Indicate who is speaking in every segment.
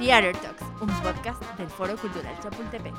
Speaker 1: Theater Talks, un podcast del Foro Cultural Chapultepec.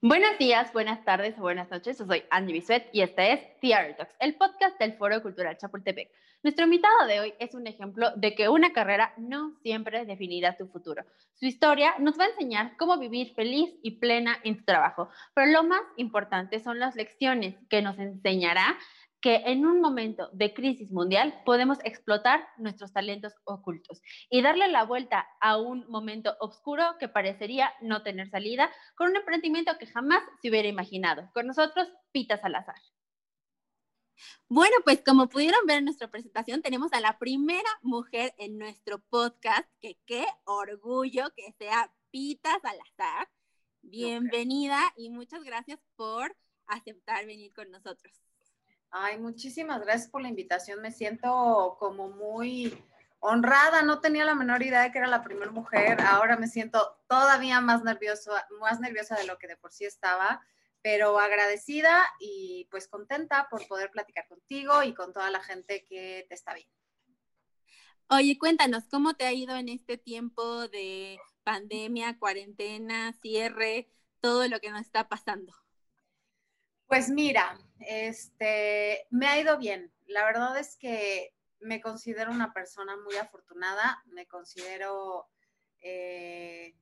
Speaker 1: Buenos días, buenas tardes o buenas noches. Yo soy Angie Bisuet y este es Theater Talks, el podcast del Foro Cultural Chapultepec. Nuestro invitado de hoy es un ejemplo de que una carrera no siempre definirá tu futuro. Su historia nos va a enseñar cómo vivir feliz y plena en tu trabajo, pero lo más importante son las lecciones que nos enseñará que en un momento de crisis mundial podemos explotar nuestros talentos ocultos y darle la vuelta a un momento oscuro que parecería no tener salida con un emprendimiento que jamás se hubiera imaginado. Con nosotros, Pita Salazar. Bueno, pues como pudieron ver en nuestra presentación, tenemos a la primera mujer en nuestro podcast, que qué orgullo que sea Pita Salazar. Bienvenida y muchas gracias por aceptar venir con nosotros.
Speaker 2: Ay, muchísimas gracias por la invitación. Me siento como muy honrada. No tenía la menor idea de que era la primera mujer. Ahora me siento todavía más nerviosa, más nerviosa de lo que de por sí estaba, pero agradecida y pues contenta por poder platicar contigo y con toda la gente que te está viendo.
Speaker 1: Oye, cuéntanos, ¿cómo te ha ido en este tiempo de pandemia, cuarentena, cierre, todo lo que nos está pasando?
Speaker 2: Pues mira, este, me ha ido bien. La verdad es que me considero una persona muy afortunada, me considero, eh,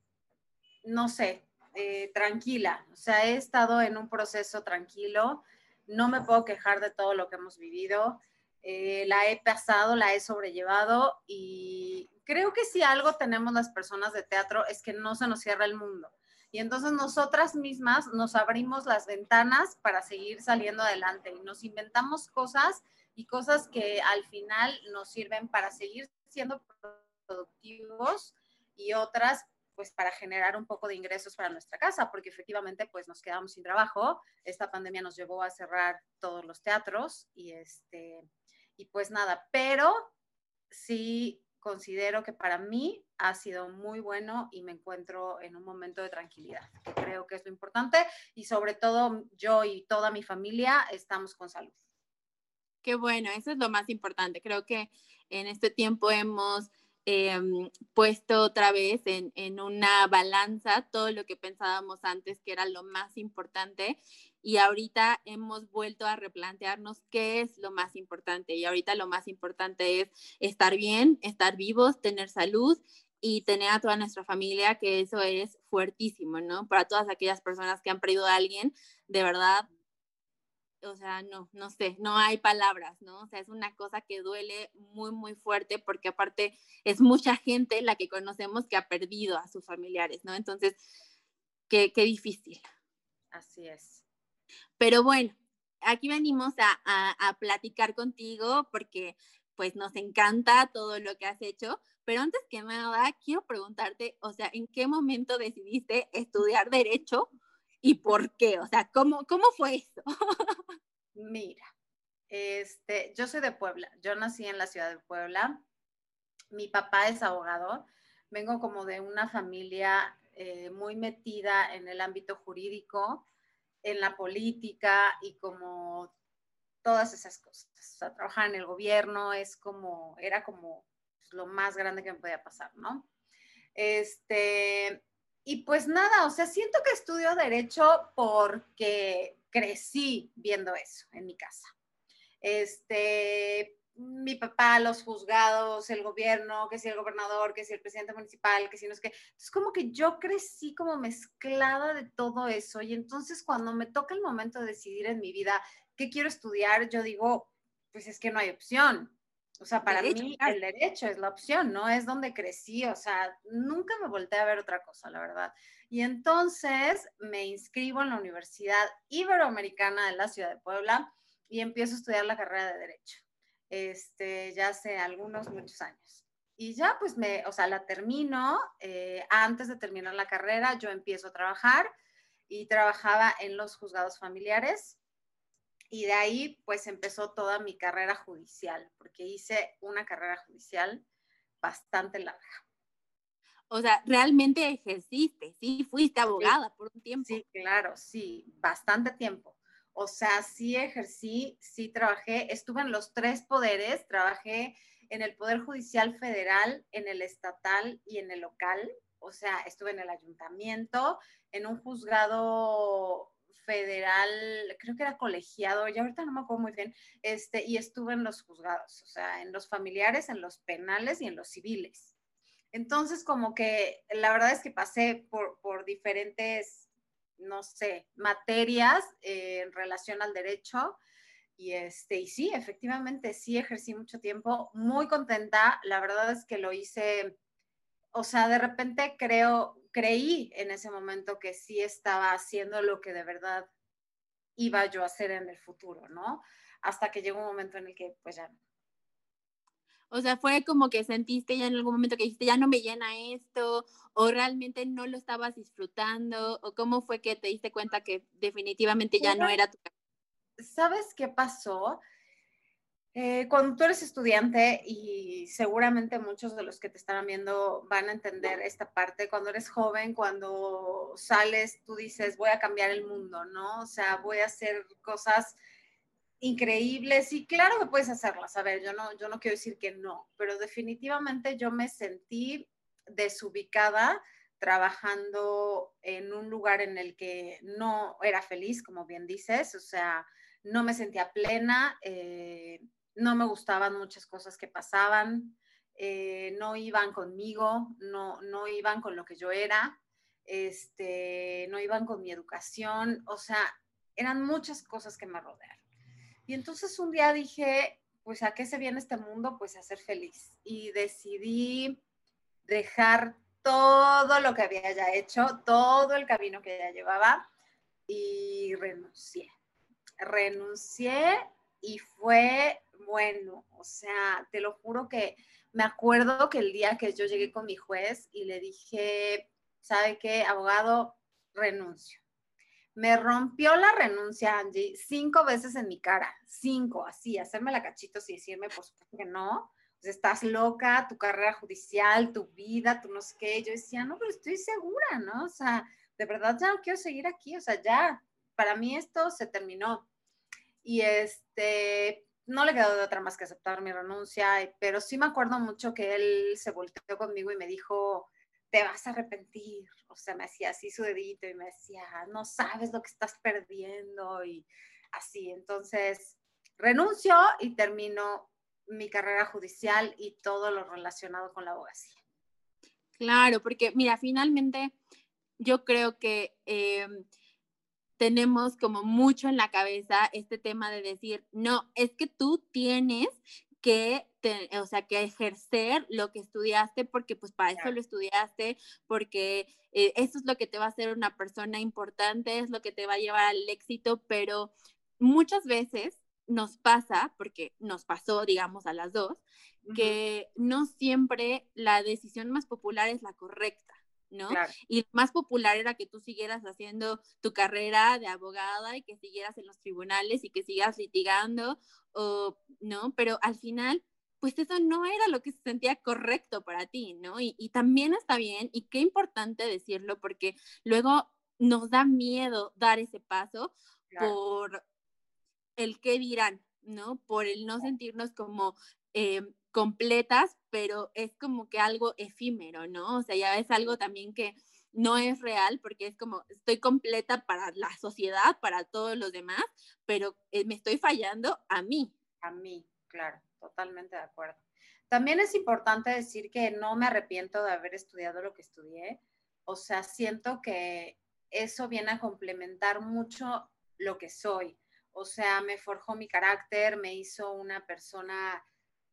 Speaker 2: no sé, eh, tranquila. O sea, he estado en un proceso tranquilo, no me puedo quejar de todo lo que hemos vivido. Eh, la he pasado, la he sobrellevado y creo que si algo tenemos las personas de teatro es que no se nos cierra el mundo. Y entonces nosotras mismas nos abrimos las ventanas para seguir saliendo adelante y nos inventamos cosas y cosas que al final nos sirven para seguir siendo productivos y otras pues para generar un poco de ingresos para nuestra casa, porque efectivamente pues nos quedamos sin trabajo. Esta pandemia nos llevó a cerrar todos los teatros y este y pues nada, pero sí considero que para mí ha sido muy bueno y me encuentro en un momento de tranquilidad, que creo que es lo importante y sobre todo yo y toda mi familia estamos con salud.
Speaker 1: Qué bueno, eso es lo más importante. Creo que en este tiempo hemos em, puesto otra vez en, en, una balanza todo lo que pensábamos antes que era lo más importante y ahorita hemos vuelto a replantearnos qué es lo más importante y ahorita lo más importante es estar bien, estar vivos, tener salud y tener a toda nuestra familia, que eso es fuertísimo, ¿no? Para todas aquellas personas que han perdido a alguien, de verdad, o sea, no, no sé, no hay palabras, ¿no? O sea, es una cosa que duele muy, muy fuerte porque aparte es mucha gente la que conocemos que ha perdido a sus familiares, ¿no? Entonces, qué, qué difícil.
Speaker 2: Así es.
Speaker 1: Pero bueno, aquí venimos a, platicar contigo porque pues nos encanta todo lo que has hecho, pero antes que nada, quiero preguntarte, o sea, ¿en qué momento decidiste estudiar derecho y por qué? O sea, ¿cómo, cómo fue eso?
Speaker 2: Mira, este, yo soy de Puebla, yo nací en la ciudad de Puebla, mi papá es abogado, vengo como de una familia eh, muy metida en el ámbito jurídico, en la política y como todas esas cosas. O sea, trabajar en el gobierno es como, era como pues, lo más grande que me podía pasar, ¿no? Este, y pues nada, o sea, siento que estudio derecho porque crecí viendo eso en mi casa. Este, mi papá, los juzgados, el gobierno, que si el gobernador, que si el presidente municipal, que si no es que. Es como que yo crecí como mezclada de todo eso. Y entonces cuando me toca el momento de decidir en mi vida qué quiero estudiar, yo digo, pues es que no hay opción. O sea, para mí el derecho es la opción, no es donde crecí. O sea, nunca me volteé a ver otra cosa, la verdad. Y entonces me inscribo en la Universidad Iberoamericana de la Ciudad de Puebla y empiezo a estudiar la carrera de Derecho este, ya hace algunos, muchos años. Y ya pues me, o sea, la termino, eh, antes de terminar la carrera yo empiezo a trabajar y trabajaba en los juzgados familiares y de ahí pues empezó toda mi carrera judicial, porque hice una carrera judicial bastante larga.
Speaker 1: O sea, realmente ejerciste, sí, fuiste abogada por un tiempo.
Speaker 2: Sí, claro, sí, bastante tiempo. O sea, sí ejercí, sí trabajé, estuve en los tres poderes, trabajé en el Poder Judicial Federal, en el estatal y en el local. O sea, estuve en el ayuntamiento, en un juzgado federal, creo que era colegiado, ya ahorita no me acuerdo muy bien, este, y estuve en los juzgados, o sea, en los familiares, en los penales y en los civiles. Entonces, como que la verdad es que pasé por, por diferentes, no sé, materias eh, en relación al derecho. Y, este, y sí, efectivamente, sí ejercí mucho tiempo, muy contenta. La verdad es que lo hice, o sea, de repente creo, creí en ese momento que sí estaba haciendo lo que de verdad iba yo a hacer en el futuro, ¿no? Hasta que llegó un momento en el que pues ya no.
Speaker 1: O sea, fue como que sentiste ya en algún momento que dijiste, ya no me llena esto, o realmente no lo estabas disfrutando, o cómo fue que te diste cuenta que definitivamente ya no era tu
Speaker 2: ¿Sabes qué pasó? Eh, cuando tú eres estudiante y seguramente muchos de los que te están viendo van a entender esta parte, cuando eres joven, cuando sales, tú dices, voy a cambiar el mundo, ¿no? O sea, voy a hacer cosas increíbles y claro que puedes hacerlas. A ver, yo no, yo no quiero decir que no, pero definitivamente yo me sentí desubicada trabajando en un lugar en el que no era feliz, como bien dices, o sea, no me sentía plena, eh, no me gustaban muchas cosas que pasaban, eh, no iban conmigo, no, no iban con lo que yo era, este, no iban con mi educación, o sea, eran muchas cosas que me rodearon. Y entonces un día dije, pues a qué se viene este mundo, pues a ser feliz. Y decidí dejar todo lo que había ya hecho, todo el camino que ya llevaba y renuncié. Renuncié y fue bueno, o sea, te lo juro que me acuerdo que el día que yo llegué con mi juez y le dije, ¿sabe qué, abogado? Renuncio. Me rompió la renuncia, Angie, cinco veces en mi cara, cinco, así, hacerme la cachitos y decirme, por supuesto que no, pues estás loca, tu carrera judicial, tu vida, tu no sé qué. Yo decía, no, pero estoy segura, ¿no? O sea, de verdad ya no quiero seguir aquí, o sea, ya, para mí esto se terminó. Y este, no le quedó de otra más que aceptar mi renuncia, pero sí me acuerdo mucho que él se volteó conmigo y me dijo, te vas a arrepentir. O sea, me hacía así su dedito y me decía, no sabes lo que estás perdiendo y así. Entonces, renuncio y termino mi carrera judicial y todo lo relacionado con la abogacía.
Speaker 1: Claro, porque mira, finalmente yo creo que em, tenemos como mucho en la cabeza este tema de decir, no, es que tú tienes que, o sea, que ejercer lo que estudiaste porque pues para eso lo estudiaste, porque eh, eso es lo que te va a hacer una persona importante, es lo que te va a llevar al éxito, pero muchas veces nos pasa, porque nos pasó, digamos, a las dos, que no siempre la decisión más popular es la correcta. ¿No? Y lo más popular era que tú siguieras haciendo tu carrera de abogada y que siguieras en los tribunales y que sigas litigando, o, ¿no? Pero al final, pues eso no era lo que se sentía correcto para ti, ¿no? Y, y también está bien, y qué importante decirlo, porque luego nos da miedo dar ese paso por el qué dirán, ¿no? Por el no sentirnos como eh, completas, pero es como que algo efímero, ¿no? O sea, ya es algo también que no es real porque es como estoy completa para la sociedad, para todos los demás, pero eh, me estoy fallando a mí.
Speaker 2: A mí, claro, totalmente de acuerdo. También es importante decir que no me arrepiento de haber estudiado lo que estudié. O sea, siento que eso viene a complementar mucho lo que soy. O sea, me forjó mi carácter, me hizo una persona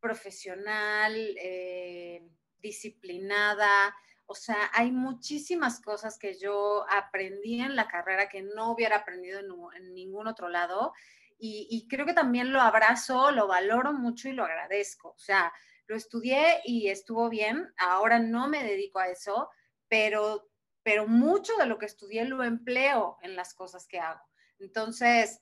Speaker 2: profesional, eh, disciplinada. O sea, hay muchísimas cosas que yo aprendí en la carrera que no hubiera aprendido en, ningún otro lado. Y, y, creo que también lo abrazo, lo valoro mucho y lo agradezco. O sea, lo estudié y estuvo bien. Ahora no me dedico a eso, pero, pero mucho de lo que estudié lo empleo en las cosas que hago. Entonces,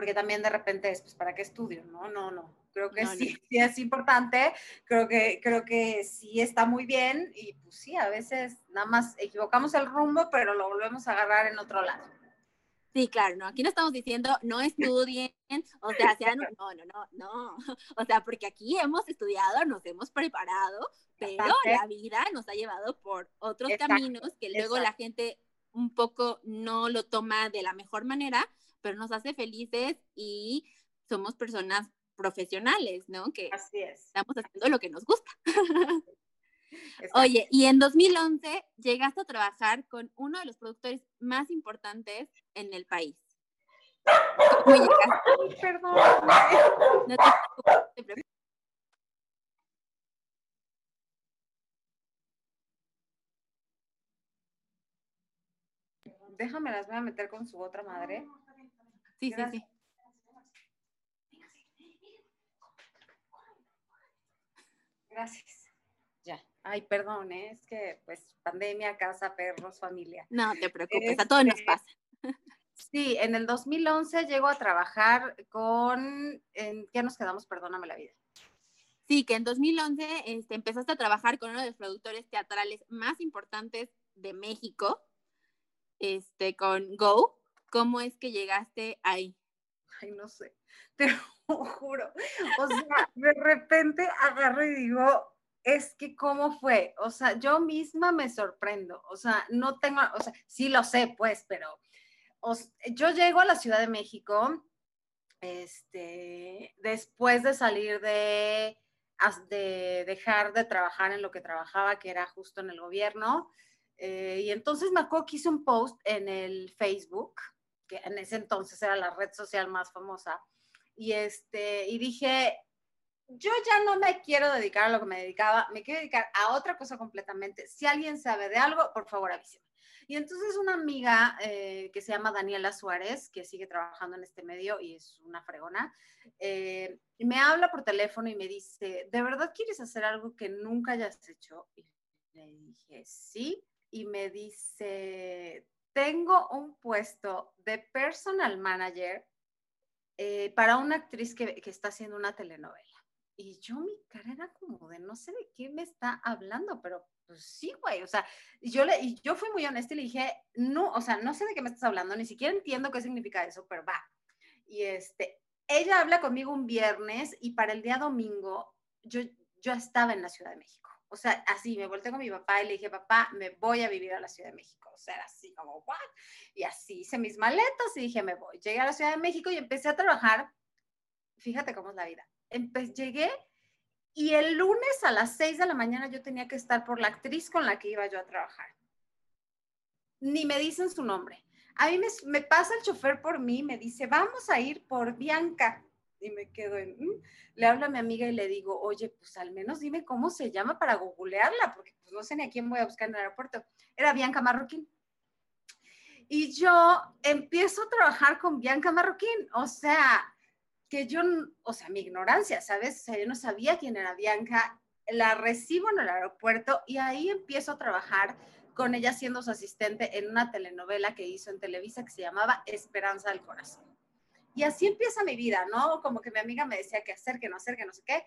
Speaker 2: porque también de repente es, pues, ¿para qué estudio? No, no, no. Creo que sí, sí es importante, creo que, creo que sí está muy bien y pues sí, a veces nada más equivocamos el rumbo, pero lo volvemos a agarrar en otro lado.
Speaker 1: Sí, claro, no, aquí no estamos diciendo no estudien, o sea, sean, no, no, no, no, o sea, porque aquí hemos estudiado, nos hemos preparado, pero la vida nos ha llevado por otros caminos que luego la gente un poco no lo toma de la mejor manera, pero nos hace felices y somos personas profesionales, ¿no? Que
Speaker 2: Así es.
Speaker 1: estamos haciendo lo que nos gusta. Oye, y en 2011 llegaste a trabajar con uno de los productores más importantes en el país.
Speaker 2: ¿Cómo llegaste? Perdón. No te Déjame las voy a meter con su otra madre.
Speaker 1: Sí, sí, sí.
Speaker 2: Gracias. Ay, perdón, ¿eh? es que pues pandemia, casa, perros, familia.
Speaker 1: No te preocupes, a todos nos este, pasa.
Speaker 2: Sí, en el 2011 llego a trabajar con, ¿en qué nos quedamos? Perdóname la vida.
Speaker 1: Sí, que en 2011 este, empezaste a trabajar con uno de los productores teatrales más importantes de México, este, con Go. ¿Cómo es que llegaste ahí?
Speaker 2: Ay, no sé, te lo juro. O sea, de repente agarro y digo, es que cómo fue, o sea, yo misma me sorprendo, o sea, no tengo, o sea, sí lo sé, pues, pero yo llego a la Ciudad de México, este, después de salir de, de dejar de trabajar en lo que trabajaba, que era justo en el gobierno, eh, y entonces me acuerdo que hice un post en el Facebook, que en ese entonces era la red social más famosa, y este, y dije, yo ya no me quiero dedicar a lo que me dedicaba, me quiero dedicar a otra cosa completamente. Si alguien sabe de algo, por favor avíseme. Y entonces una amiga eh, que se llama Daniela Suárez, que sigue trabajando en este medio y es una fregona, eh, me habla por teléfono y me dice, ¿de verdad quieres hacer algo que nunca hayas hecho? Y le dije, sí. Y me dice, tengo un puesto de personal manager eh, para una actriz que, que está haciendo una telenovela. Y yo mi cara era como de no sé de qué me está hablando, pero pues sí, güey, o sea, yo, le, yo fui muy honesta y le dije, no, o sea, no sé de qué me estás hablando, ni siquiera entiendo qué significa eso, pero va. Y este, ella habla conmigo un viernes y para el día domingo yo, yo estaba en la Ciudad de México. O sea, así, me volteé con mi papá y le dije, papá, me voy a vivir a la Ciudad de México. O sea, era así como, ¿what? Y así hice mis maletas y dije, me voy. Llegué a la Ciudad de México y empecé a trabajar. Fíjate cómo es la vida llegué y el lunes a las 6 de la mañana yo tenía que estar por la actriz con la que iba yo a trabajar. Ni me dicen su nombre. A mí me, pasa el chofer por mí, me dice, vamos a ir por Bianca. Y me quedo en, mm". le hablo a mi amiga y le digo, oye, pues al menos dime cómo se llama para googlearla, porque pues no sé ni a quién voy a buscar en el aeropuerto. Era Bianca Marroquín. Y yo empiezo a trabajar con Bianca Marroquín, o sea, que yo, o sea, mi ignorancia, ¿sabes? O sea, yo no sabía quién era Bianca, la recibo en el aeropuerto y ahí empiezo a trabajar con ella siendo su asistente en una telenovela que hizo en Televisa que se llamaba Esperanza del Corazón. Y así empieza mi vida, ¿no? Como que mi amiga me decía qué hacer, qué no hacer, qué no sé qué.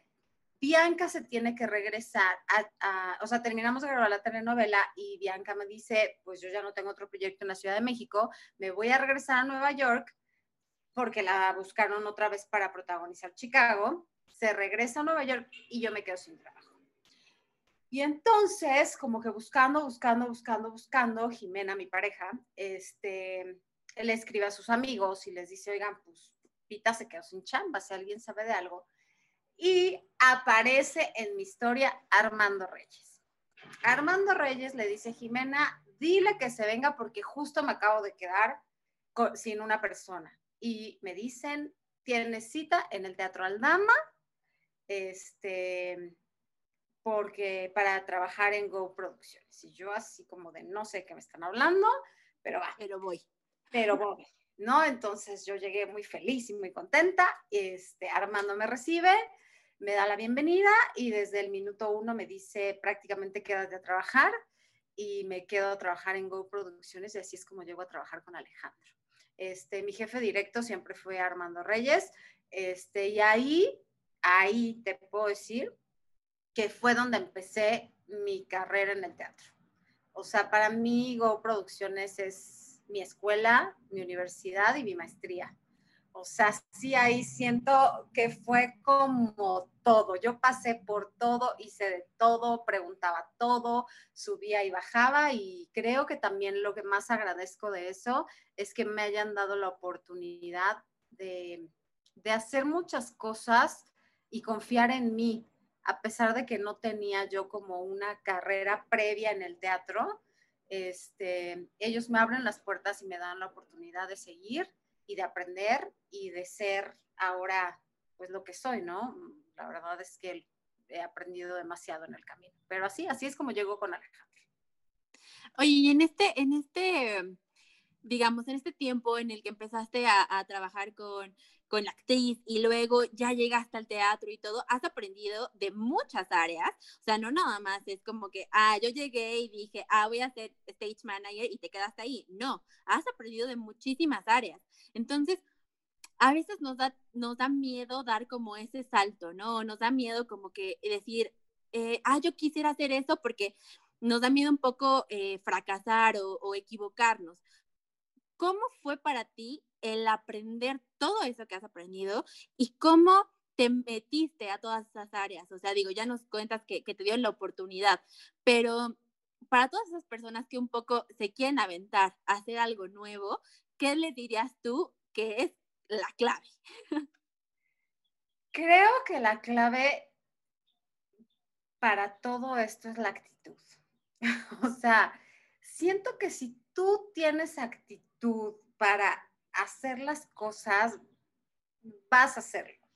Speaker 2: Bianca se tiene que regresar a, o sea, terminamos de grabar la telenovela y Bianca me dice, pues yo ya no tengo otro proyecto en la Ciudad de México, me voy a regresar a Nueva York porque la buscaron otra vez para protagonizar Chicago, se regresa a Nueva York y yo me quedo sin trabajo. Y entonces, como que buscando, buscando, buscando, buscando, Jimena, mi pareja, este, le escribe a sus amigos y les dice, oigan, pues Pita se quedó sin chamba, si alguien sabe de algo. Y aparece en mi historia Armando Reyes. Armando Reyes le dice, Jimena, dile que se venga porque justo me acabo de quedar sin una persona y me dicen, tienes cita en el Teatro Aldama, este, porque para trabajar en Go Producciones. Y yo así como de no sé qué me están hablando, pero va.
Speaker 1: Pero voy.
Speaker 2: Pero. ¿No? Entonces yo llegué muy feliz y muy contenta. Este, Armando me recibe, me da la bienvenida y desde el minuto uno me dice prácticamente quédate a trabajar y me quedo a trabajar en Go Producciones y así es como llego a trabajar con Alejandro. Este, mi jefe directo siempre fue Armando Reyes, este, y ahí, ahí te puedo decir que fue donde empecé mi carrera en el teatro. O sea, para mí Go Producciones es, mi escuela, mi universidad y mi maestría. O sea, sí ahí siento que fue como todo. Yo pasé por todo, hice de todo, preguntaba todo, subía y bajaba y creo que también lo que más agradezco de eso es que me hayan dado la oportunidad de, de hacer muchas cosas y confiar en mí, a pesar de que no tenía yo como una carrera previa en el teatro. Este, ellos me abren las puertas y me dan la oportunidad de seguir y de aprender y de ser ahora pues lo que soy, ¿no? La verdad es que he aprendido demasiado en el camino, pero así, así es como llego con Alejandro.
Speaker 1: Oye, y en este, en este, digamos, en este tiempo en el que empezaste a, a trabajar con, con la actriz y luego ya llegaste al teatro y todo, has aprendido de muchas áreas, o sea, no nada más es como que, ah, yo llegué y dije, ah, voy a ser stage manager y te quedaste ahí, no, has aprendido de muchísimas áreas. Entonces, a veces nos da, nos da miedo dar como ese salto, ¿no? Nos da miedo como que decir, eh, ah, yo quisiera hacer eso porque nos da miedo un poco eh, fracasar o, o equivocarnos. ¿Cómo fue para ti el aprender todo eso que has aprendido y cómo te metiste a todas esas áreas. O sea, digo, ya nos cuentas que, te dio la oportunidad, pero para todas esas personas que un poco se quieren aventar a hacer algo nuevo, ¿qué le dirías tú que es la clave?
Speaker 2: Creo que la clave para todo esto es la actitud. o sea, siento que si tú tienes actitud para hacer las cosas, vas a hacerlo.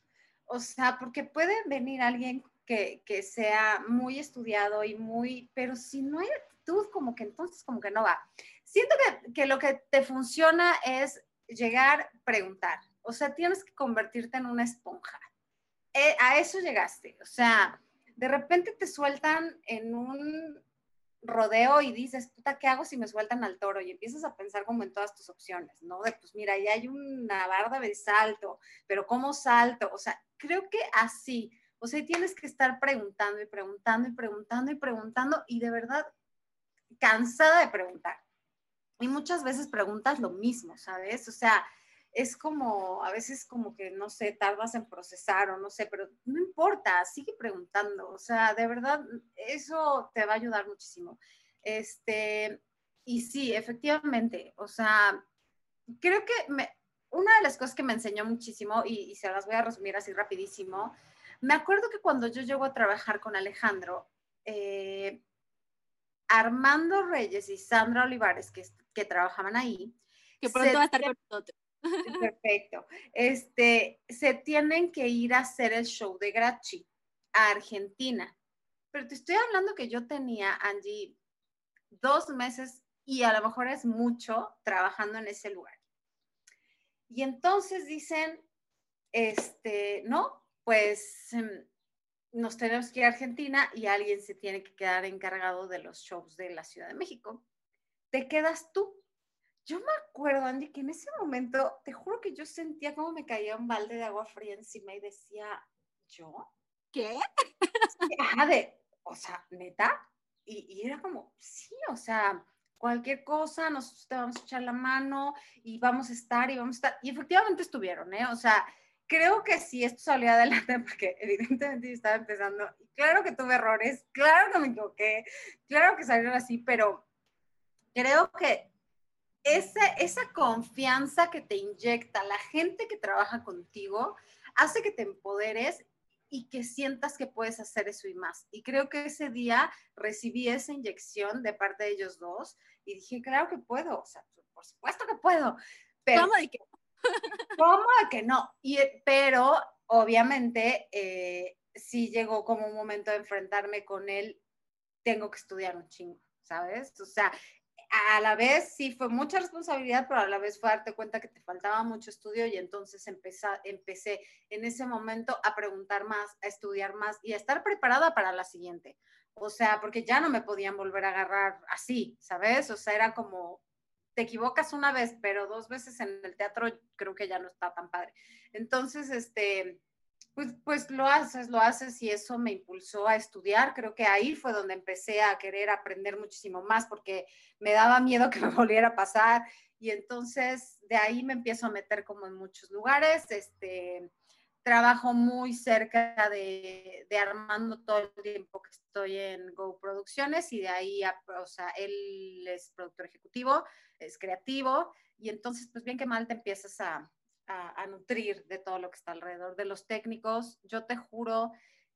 Speaker 2: O sea, porque puede venir alguien que, sea muy estudiado y muy, pero si no hay actitud, como que entonces como que no va. Siento que, lo que te funciona es llegar, preguntar. O sea, tienes que convertirte en una esponja. Eh, a eso llegaste. O sea, de repente te sueltan en un rodeo y dices, puta, ¿qué hago si me sueltan al toro? Y empiezas a pensar como en todas tus opciones, ¿no? De, pues mira, ya hay una barda de salto, pero ¿cómo salto? O sea, creo que así, o sea, tienes que estar preguntando y preguntando y preguntando y preguntando y de verdad cansada de preguntar. Y muchas veces preguntas lo mismo, ¿sabes? O sea, es como, a veces como que, no sé, tardas en procesar o no sé, pero no importa, sigue preguntando, o sea, de verdad, eso te va a ayudar muchísimo. Este, y sí, efectivamente, o sea, creo que me, una de las cosas que me enseñó muchísimo, y, se las voy a resumir así rapidísimo, me acuerdo que cuando yo llego a trabajar con Alejandro, eh, Armando Reyes y Sandra Olivares, que, que trabajaban ahí,
Speaker 1: que pronto va a estar con nosotros.
Speaker 2: Perfecto. Este, se tienen que ir a hacer el show de Grachi a Argentina. Pero te estoy hablando que yo tenía, Angie, dos meses y a lo mejor es mucho trabajando en ese lugar. Y entonces dicen, este, no, pues em, nos tenemos que ir a Argentina y alguien se tiene que quedar encargado de los shows de la Ciudad de México. Te quedas tú. Yo me acuerdo, Andy, que en ese momento, te juro que yo sentía como me caía un balde de agua fría encima y decía, ¿yo?
Speaker 1: ¿Qué?
Speaker 2: Ajá, de, o sea, neta. Y, era como, sí, o sea, cualquier cosa, nosotros te vamos a echar la mano y vamos a estar y vamos a estar. Y efectivamente estuvieron, ¿eh? O sea, creo que sí, esto salió adelante porque evidentemente yo estaba empezando. Y claro que tuve errores, claro que me equivoqué, claro que salieron así, pero creo que esa, confianza que te inyecta la gente que trabaja contigo hace que te empoderes y que sientas que puedes hacer eso y más. Y creo que ese día recibí esa inyección de parte de ellos dos y dije, claro que puedo, o sea, por supuesto que puedo.
Speaker 1: Pero, ¿Cómo de que
Speaker 2: ¿Cómo de que no? Y, pero obviamente eh, sí llegó como un momento de enfrentarme con él, tengo que estudiar un chingo, ¿sabes? O sea, a la vez sí fue mucha responsabilidad, pero a la vez fue darte cuenta que te faltaba mucho estudio y entonces empecé, empecé en ese momento a preguntar más, a estudiar más y a estar preparada para la siguiente. O sea, porque ya no me podían volver a agarrar así, ¿sabes? O sea, era como, te equivocas una vez, pero dos veces en el teatro creo que ya no está tan padre. Entonces, este, Pues, pues lo haces, lo haces y eso me impulsó a estudiar. Creo que ahí fue donde empecé a querer aprender muchísimo más porque me daba miedo que me volviera a pasar y entonces de ahí me empiezo a meter como en muchos lugares. Este, trabajo muy cerca de, de, Armando todo el tiempo que estoy en Go Producciones y de ahí, o sea, él es productor ejecutivo, es creativo y entonces pues bien que mal te empiezas a, a, nutrir de todo lo que está alrededor de los técnicos. Yo te juro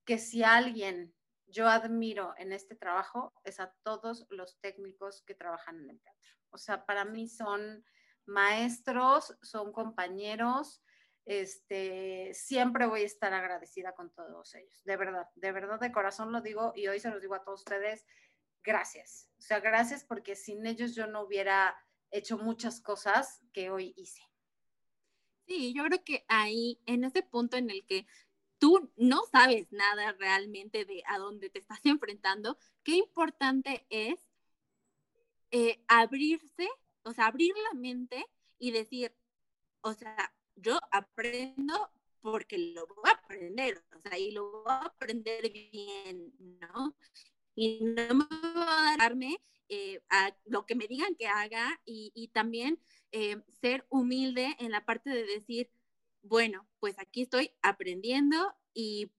Speaker 2: que si alguien yo admiro en este trabajo es a todos los técnicos que trabajan en el teatro. O sea, para mí son maestros, son compañeros, este, siempre voy a estar agradecida con todos ellos, de verdad, de verdad, de corazón lo digo y hoy se los digo a todos ustedes, gracias. O sea, gracias porque sin ellos yo no hubiera hecho muchas cosas que hoy hice.
Speaker 1: Sí, yo creo que ahí, en ese punto en el que tú no sabes nada realmente de a dónde te estás enfrentando, qué importante es eh, abrirse, o sea, abrir la mente y decir, o sea, yo aprendo porque lo voy a aprender, o sea, y lo voy a aprender bien, ¿no? Y no me voy a darme eh, a lo que me digan que haga y, y también eh, ser humilde en la parte de decir, bueno, pues aquí estoy aprendiendo y,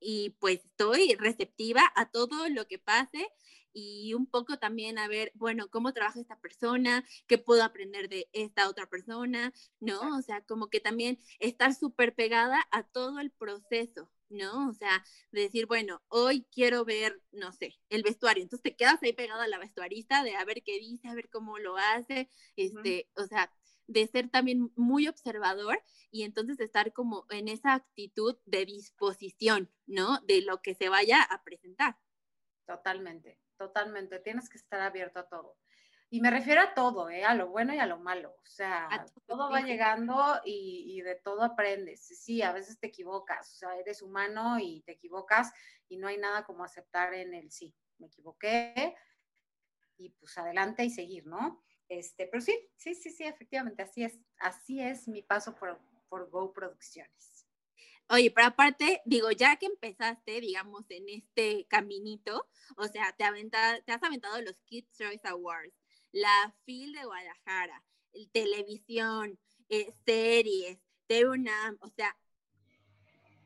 Speaker 1: y pues estoy receptiva a todo lo que pase y un poco también a ver, bueno, cómo trabaja esta persona, qué puedo aprender de esta otra persona, ¿no? O sea, como que también estar súper pegada a todo el proceso, ¿no? O sea, decir, bueno, hoy quiero ver, no sé, el vestuario. Entonces te quedas ahí pegada a la vestuarista de a ver qué dice, a ver cómo lo hace, este, o sea, de ser también muy observador y entonces estar como en esa actitud de disposición, ¿no? De lo que se vaya a presentar.
Speaker 2: Totalmente, totalmente. Tienes que estar abierto a todo. Y me refiero a todo, ¿eh? a lo bueno y a lo malo. O sea, todo va llegando y, y, de todo aprendes. Sí, a veces te equivocas, o sea, eres humano y te equivocas y no hay nada como aceptar en el sí, me equivoqué y pues adelante y seguir, ¿no? Este, pero sí, sí, sí, sí, efectivamente, así es. Así es mi paso por, por Go Producciones.
Speaker 1: Oye, pero aparte, digo, ya que empezaste, digamos, en este caminito, o sea, te, te has aventado los Kids Choice Awards, la FIL de Guadalajara, televisión, eh, series, TUNAM, o sea,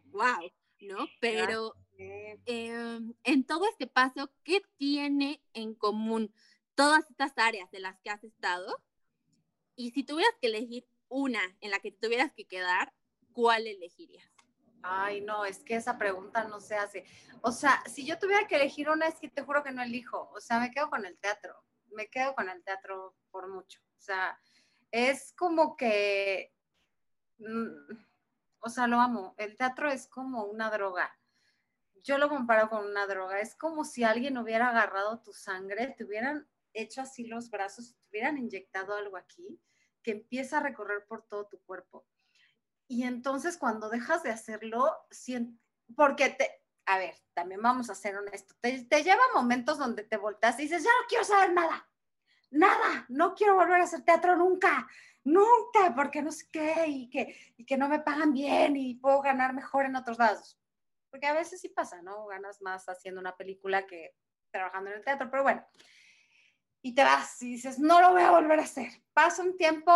Speaker 1: wow, ¿no? Pero em, en todo este paso, ¿qué tiene en común todas estas áreas de las que has estado? Y si tuvieras que elegir una en la que te tuvieras que quedar, ¿cuál elegirías?
Speaker 2: Ay, no, es que esa pregunta no se hace. O sea, si yo tuviera que elegir una, es que te juro que no elijo. O sea, me quedo con el teatro me quedo con el teatro por mucho. O sea, es como que, mm, o sea, lo amo. El teatro es como una droga. Yo lo comparo con una droga. Es como si alguien hubiera agarrado tu sangre, te hubieran hecho así los brazos, te hubieran inyectado algo aquí, que empieza a recorrer por todo tu cuerpo. Y entonces cuando dejas de hacerlo, porque te, a ver, también vamos a ser honestos, te, te, lleva momentos donde te volteas y dices, ya no quiero saber nada, nada, no quiero volver a hacer teatro nunca, nunca, porque no sé qué, y que, y que no me pagan bien y puedo ganar mejor en otros lados. Porque a veces sí pasa, ¿no? Ganas más haciendo una película que trabajando en el teatro, pero bueno. Y te vas y dices, no lo voy a volver a hacer. Pasa un tiempo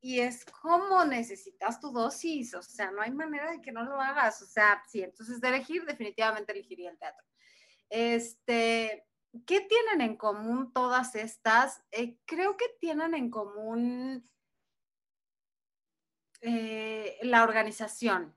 Speaker 2: y es como necesitas tu dosis, o sea, no hay manera de que no lo hagas, o sea, sí, entonces de elegir, definitivamente elegiría el teatro. Este, ¿qué tienen en común todas estas? Eh, creo que tienen en común eh, la organización.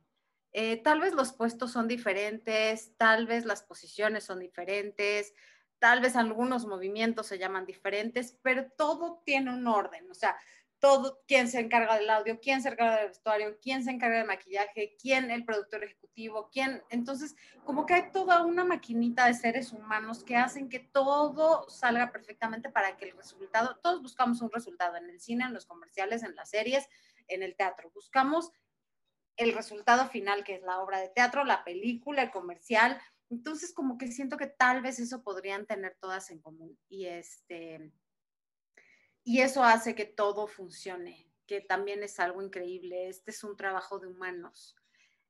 Speaker 2: Eh, tal vez los puestos son diferentes, tal vez las posiciones son diferentes, tal vez algunos movimientos se llaman diferentes, pero todo tiene un orden. O sea, todo, quién se encarga del audio, quién se encarga del vestuario, quién se encarga del maquillaje, quién el productor ejecutivo, quién. Entonces, como que hay toda una maquinita de seres humanos que hacen que todo salga perfectamente para que el resultado, todos buscamos un resultado en el cine, en los comerciales, en las series, en el teatro. Buscamos el resultado final, que es la obra de teatro, la película, el comercial. Entonces, como que siento que tal vez eso podrían tener todas en común. Y este y eso hace que todo funcione, que también es algo increíble. Este es un trabajo de humanos.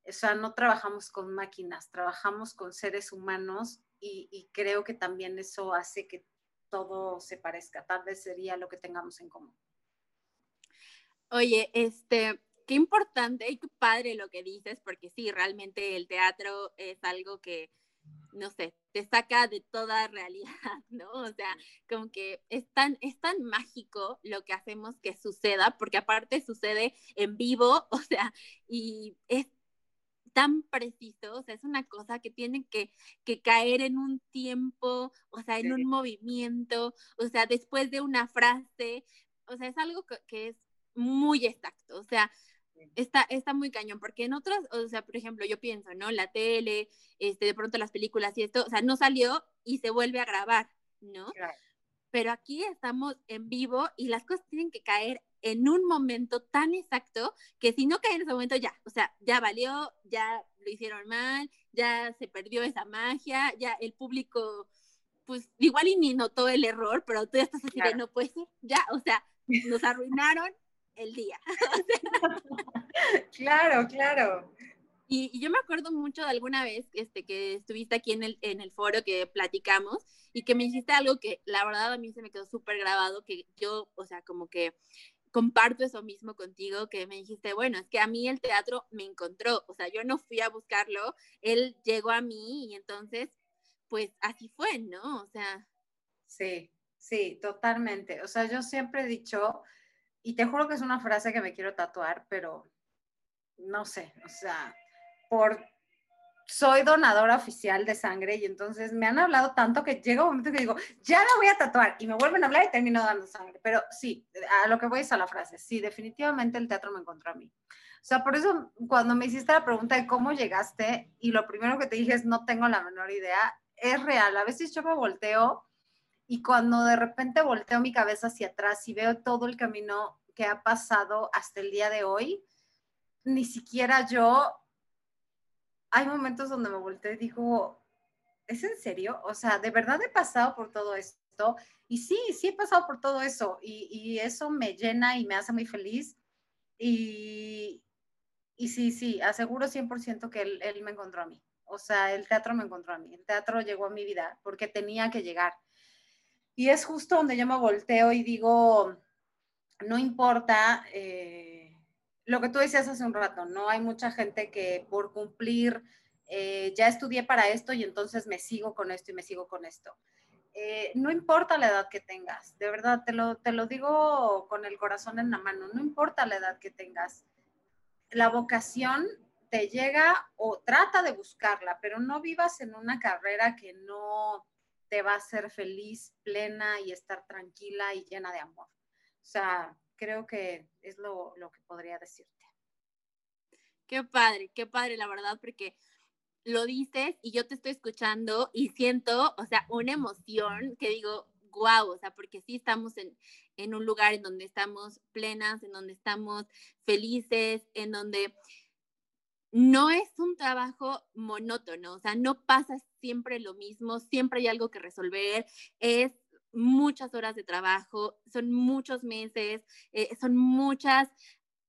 Speaker 2: O sea, no trabajamos con máquinas, trabajamos con seres humanos y, creo que también eso hace que todo se parezca. Tal vez sería lo que tengamos en común.
Speaker 1: Oye, este, qué importante y qué padre lo que dices, porque sí, realmente el teatro es algo que, no sé, te saca de toda realidad, ¿no? O sea, como que es tan, es tan mágico lo que hacemos que suceda, porque aparte sucede en vivo, o sea, y es tan preciso, o sea, es una cosa que tiene que, que caer en un tiempo, o sea, en un movimiento, o sea, después de una frase, o sea, es algo que, es muy exacto, o sea, está, está muy cañón, porque en otras, o sea, por ejemplo, yo pienso, ¿no? La tele, este, de pronto las películas y esto, o sea, no salió y se vuelve a grabar, ¿no? Pero aquí estamos en vivo y las cosas tienen que caer en un momento tan exacto que si no cae en ese momento ya, o sea, ya valió, ya lo hicieron mal, ya se perdió esa magia, ya el público, pues igual y ni notó el error, pero tú ya estás así de no puede ser, ya, o sea, nos arruinaron el día.
Speaker 2: claro, claro.
Speaker 1: Y, yo me acuerdo mucho de alguna vez este, que estuviste aquí en el, en el foro que platicamos y que me dijiste algo que la verdad a mí se me quedó súper grabado, que yo, o sea, como que comparto eso mismo contigo, que me dijiste, bueno, es que a mí el teatro me encontró, o sea, yo no fui a buscarlo, él llegó a mí y entonces, pues así fue, ¿no? O sea.
Speaker 2: Sí, sí, totalmente. O sea, yo siempre he dicho, y te juro que es una frase que me quiero tatuar, pero no sé, o sea, por soy donadora oficial de sangre y entonces me han hablado tanto que llega un momento que digo, ya la voy a tatuar y me vuelven a hablar y termino dando sangre. Pero sí, a lo que voy es a la frase, sí, definitivamente el teatro me encontró a mí. O sea, por eso cuando me hiciste la pregunta de cómo llegaste y lo primero que te dije es no tengo la menor idea, es real. A veces yo me volteo y cuando de repente volteo mi cabeza hacia atrás y veo todo el camino que ha pasado hasta el día de hoy, ni siquiera yo hay momentos donde me volteé y digo, ¿es en serio? O sea, ¿de verdad he pasado por todo esto? Y sí, sí he pasado por todo eso y, eso me llena y me hace muy feliz. Y, y sí, sí, aseguro 100% que él, él me encontró a mí. O sea, el teatro me encontró a mí. El teatro llegó a mi vida porque tenía que llegar. Y es justo donde yo me volteo y digo, no importa. Eh, lo que tú decías hace un rato, ¿no? Hay mucha gente que por cumplir, eh, ya estudié para esto y entonces me sigo con esto y me sigo con esto. Eh, no importa la edad que tengas, de verdad, te lo, te lo digo con el corazón en la mano, no importa la edad que tengas. La vocación te llega o trata de buscarla, pero no vivas en una carrera que no te va a hacer feliz, plena y estar tranquila y llena de amor. O sea, creo que es lo, que podría decirte.
Speaker 1: Qué padre, qué padre, la verdad, porque lo dices y yo te estoy escuchando y siento, o sea, una emoción que digo, guau, o sea, porque sí estamos en, en un lugar en donde estamos plenas, en donde estamos felices, en donde no es un trabajo monótono, o sea, no pasa siempre lo mismo, siempre hay algo que resolver, es muchas horas de trabajo, son muchos meses, eh, son muchas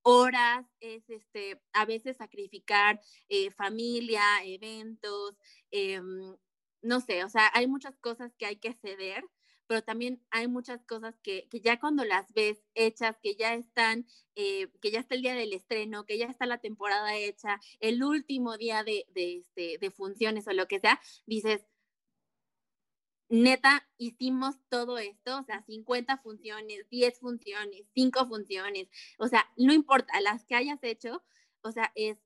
Speaker 1: horas, es este, a veces sacrificar eh, familia, eventos, em, no sé, o sea, hay muchas cosas que hay que ceder, pero también hay muchas cosas que, ya cuando las ves hechas, que ya están, eh, que ya está el día del estreno, que ya está la temporada hecha, el último día de, de, este, de funciones o lo que sea, dices, neta, hicimos todo esto, o sea, 50 funciones, 10 funciones, 5 funciones, o sea, no importa, las que hayas hecho, o sea, es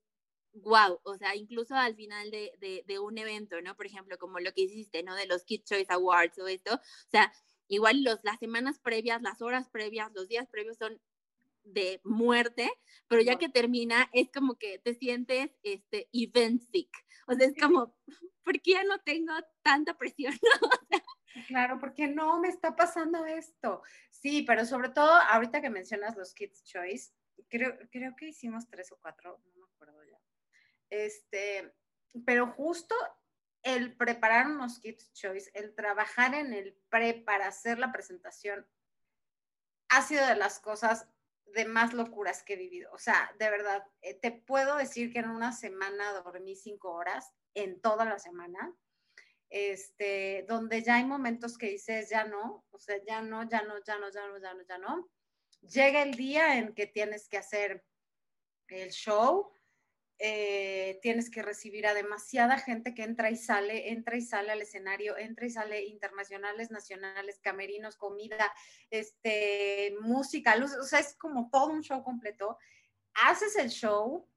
Speaker 1: wow, o sea, incluso al final de, de, un evento, ¿no? Por ejemplo, como lo que hiciste, ¿no? De los Kids Choice Awards o esto, o sea, igual los, las semanas previas, las horas previas, los días previos son de muerte, pero ya que termina es como que te sientes este event sick. O sea, es como, ¿por qué ya no tengo tanta presión?
Speaker 2: claro, porque no me está pasando esto. Sí, pero sobre todo ahorita que mencionas los Kids Choice, creo, creo que hicimos tres o cuatro, no me acuerdo ya. Este, pero justo el preparar unos Kids Choice, el trabajar en el pre para hacer la presentación, ha sido de las cosas de más locuras que he vivido. O sea, de verdad, eh, te puedo decir que en una semana dormí cinco horas, en toda la semana, este, donde ya hay momentos que dices, ya no, o sea, ya no, ya no, ya no, ya no, ya no, ya no. Llega el día en que tienes que hacer el show, eh, tienes que recibir a demasiada gente que entra y sale, entra y sale al escenario, entra y sale internacionales, nacionales, camerinos, comida, este, música, luz, o sea, es como todo un show completo. Haces el show,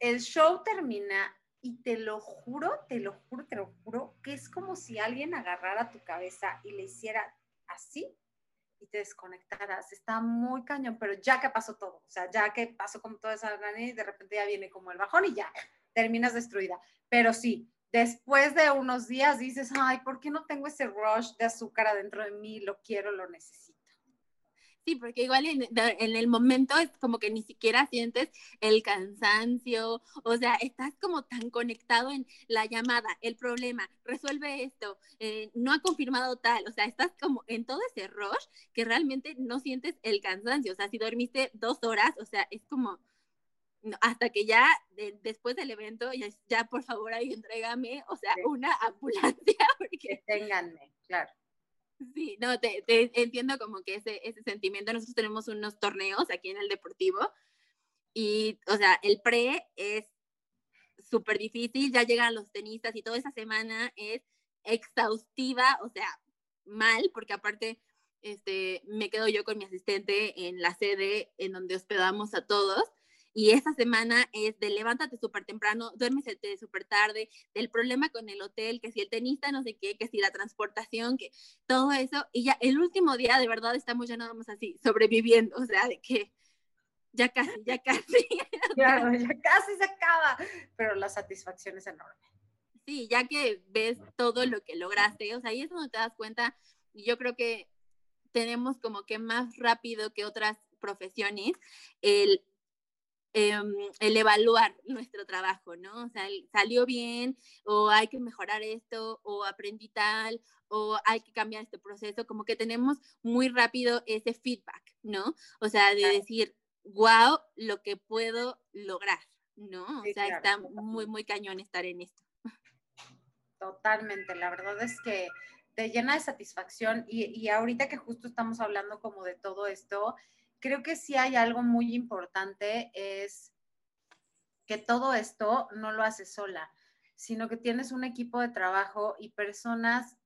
Speaker 2: el show termina y te lo juro, te lo juro, te lo juro, que es como si alguien agarrara tu cabeza y le hiciera así y te desconectaras. Está muy cañón, pero ya que pasó todo, o sea, ya que pasó como toda esa gran y de repente ya viene como el bajón y ya terminas destruida. Pero sí, después de unos días dices, ay, ¿por qué no tengo ese rush de azúcar adentro de mí? Lo quiero, lo necesito.
Speaker 1: Sí, porque igual en, el momento es como que ni siquiera sientes el cansancio, o sea, estás como tan conectado en la llamada, el problema, resuelve esto, eh, no ha confirmado tal, o sea, estás como en todo ese rush que realmente no sientes el cansancio, o sea, si dormiste dos horas, o sea, es como hasta que ya después del evento, ya, ya, por favor ahí entrégame, o sea, una ambulancia.
Speaker 2: Porque... Ténganme, claro.
Speaker 1: Sí, no, te, entiendo como que ese, ese sentimiento. Nosotros tenemos unos torneos aquí en el Deportivo y, o sea, el pre es súper difícil, ya llegan los tenistas y toda esa semana es exhaustiva, o sea, mal, porque aparte este, me quedo yo con mi asistente en la sede en donde hospedamos a todos y esa semana es de levántate súper temprano, duérmete súper tarde, del problema con el hotel, que si el tenista no sé qué, que si la transportación, que todo eso. Y ya el último día de verdad estamos ya nada más así, sobreviviendo, o sea, de que ya casi, ya casi.
Speaker 2: Claro, ya casi se acaba, pero la satisfacción es enorme.
Speaker 1: Sí, ya que ves todo lo que lograste, o sea, ahí es donde te das cuenta, y yo creo que tenemos como que más rápido que otras profesiones el Em, el evaluar nuestro trabajo, ¿no? O sea, salió bien o hay que mejorar esto o aprendí tal o hay que cambiar este proceso, como que tenemos muy rápido ese feedback, ¿no? O sea, de decir, wow, lo que puedo lograr, ¿no? O sea, está muy, muy cañón estar en esto.
Speaker 2: Totalmente, la verdad es que te llena de satisfacción y, y ahorita que justo estamos hablando como de todo esto, creo que sí hay algo muy importante, es que todo esto no lo haces sola, sino que tienes un equipo de trabajo y personas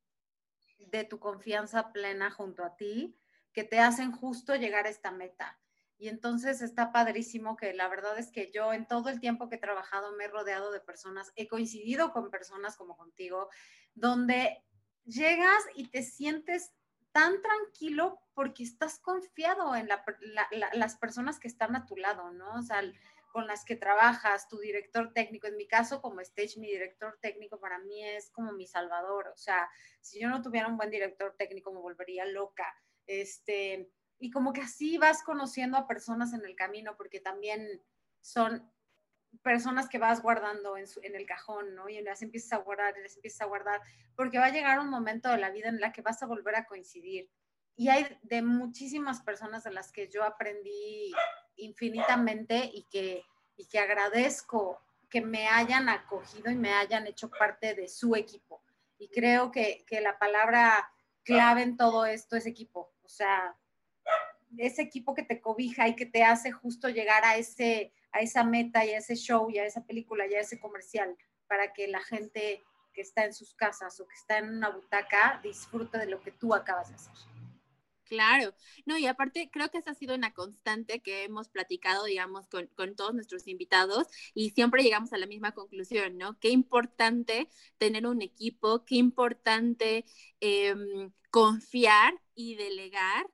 Speaker 2: de tu confianza plena junto a ti que te hacen justo llegar a esta meta. Y entonces está padrísimo que la verdad es que yo en todo el tiempo que he trabajado me he rodeado de personas, he coincidido con personas como contigo, donde llegas y te sientes tan tranquilo porque estás confiado en las personas que están a tu lado, ¿no? O sea, con las que trabajas, tu director técnico, en mi caso como stage, mi director técnico para mí es como mi salvador, o sea, si yo no tuviera un buen director técnico me volvería loca, este, y como que así vas conociendo a personas en el camino, porque también son personas que vas guardando en, en, el cajón, ¿no? Y las empiezas a guardar, y las empiezas a guardar, porque va a llegar un momento de la vida en la que vas a volver a coincidir. Y hay de muchísimas personas de las que yo aprendí infinitamente y que, y que agradezco que me hayan acogido y me hayan hecho parte de su equipo. Y creo que, que la palabra clave en todo esto es equipo. O sea, ese equipo que te cobija y que te hace justo llegar a ese esa meta y a ese show y a esa película y a ese comercial para que la gente que está en sus casas o que está en una butaca disfrute de lo que tú acabas de hacer.
Speaker 1: Claro, no, y aparte creo que esa ha sido una constante que hemos platicado, digamos, con, con, todos nuestros invitados y siempre llegamos a la misma conclusión, ¿no? Qué importante tener un equipo, qué importante em, confiar y delegar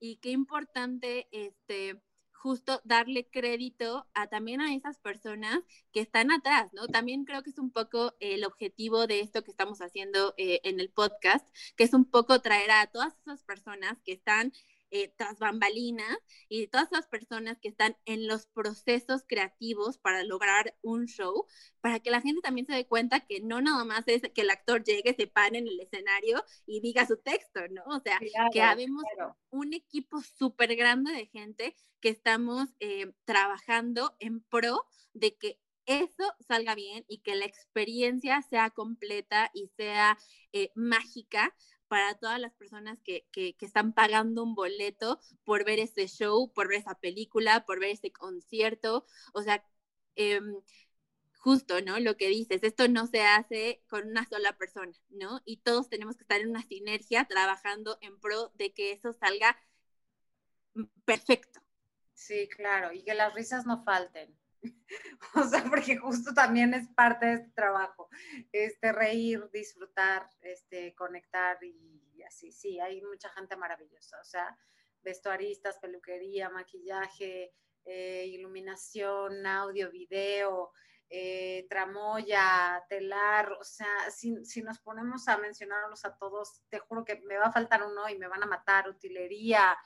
Speaker 1: y qué importante, este, justo darle crédito a también a esas personas que están atrás, ¿no? También creo que es un poco el objetivo de esto que estamos haciendo eh, en el podcast, que es un poco traer a todas esas personas que están eh, tras bambalinas y de todas las personas que están en los procesos creativos para lograr un show, para que la gente también se dé cuenta que no nada más es que el actor llegue, se pare en el escenario y diga su texto, ¿no? O sea, que habemos un equipo súper grande de gente que estamos eh, trabajando en pro de que eso salga bien y que la experiencia sea completa y sea eh, mágica para todas las personas que, están pagando un boleto por ver ese show, por ver esa película, por ver ese concierto. O sea, em, justo, ¿no? Lo que dices, esto no se hace con una sola persona, ¿no? Y todos tenemos que estar en una sinergia trabajando en pro de que eso salga perfecto.
Speaker 2: Sí, claro, y que las risas no falten. o sea, porque justo también es parte de este trabajo, este reír, disfrutar, este conectar y así, sí, hay mucha gente maravillosa, o sea, vestuaristas, peluquería, maquillaje, eh, iluminación, audio, video, eh, tramoya, telar, o sea, si, si, nos ponemos a mencionarlos a todos, te juro que me va a faltar uno y me van a matar, utilería,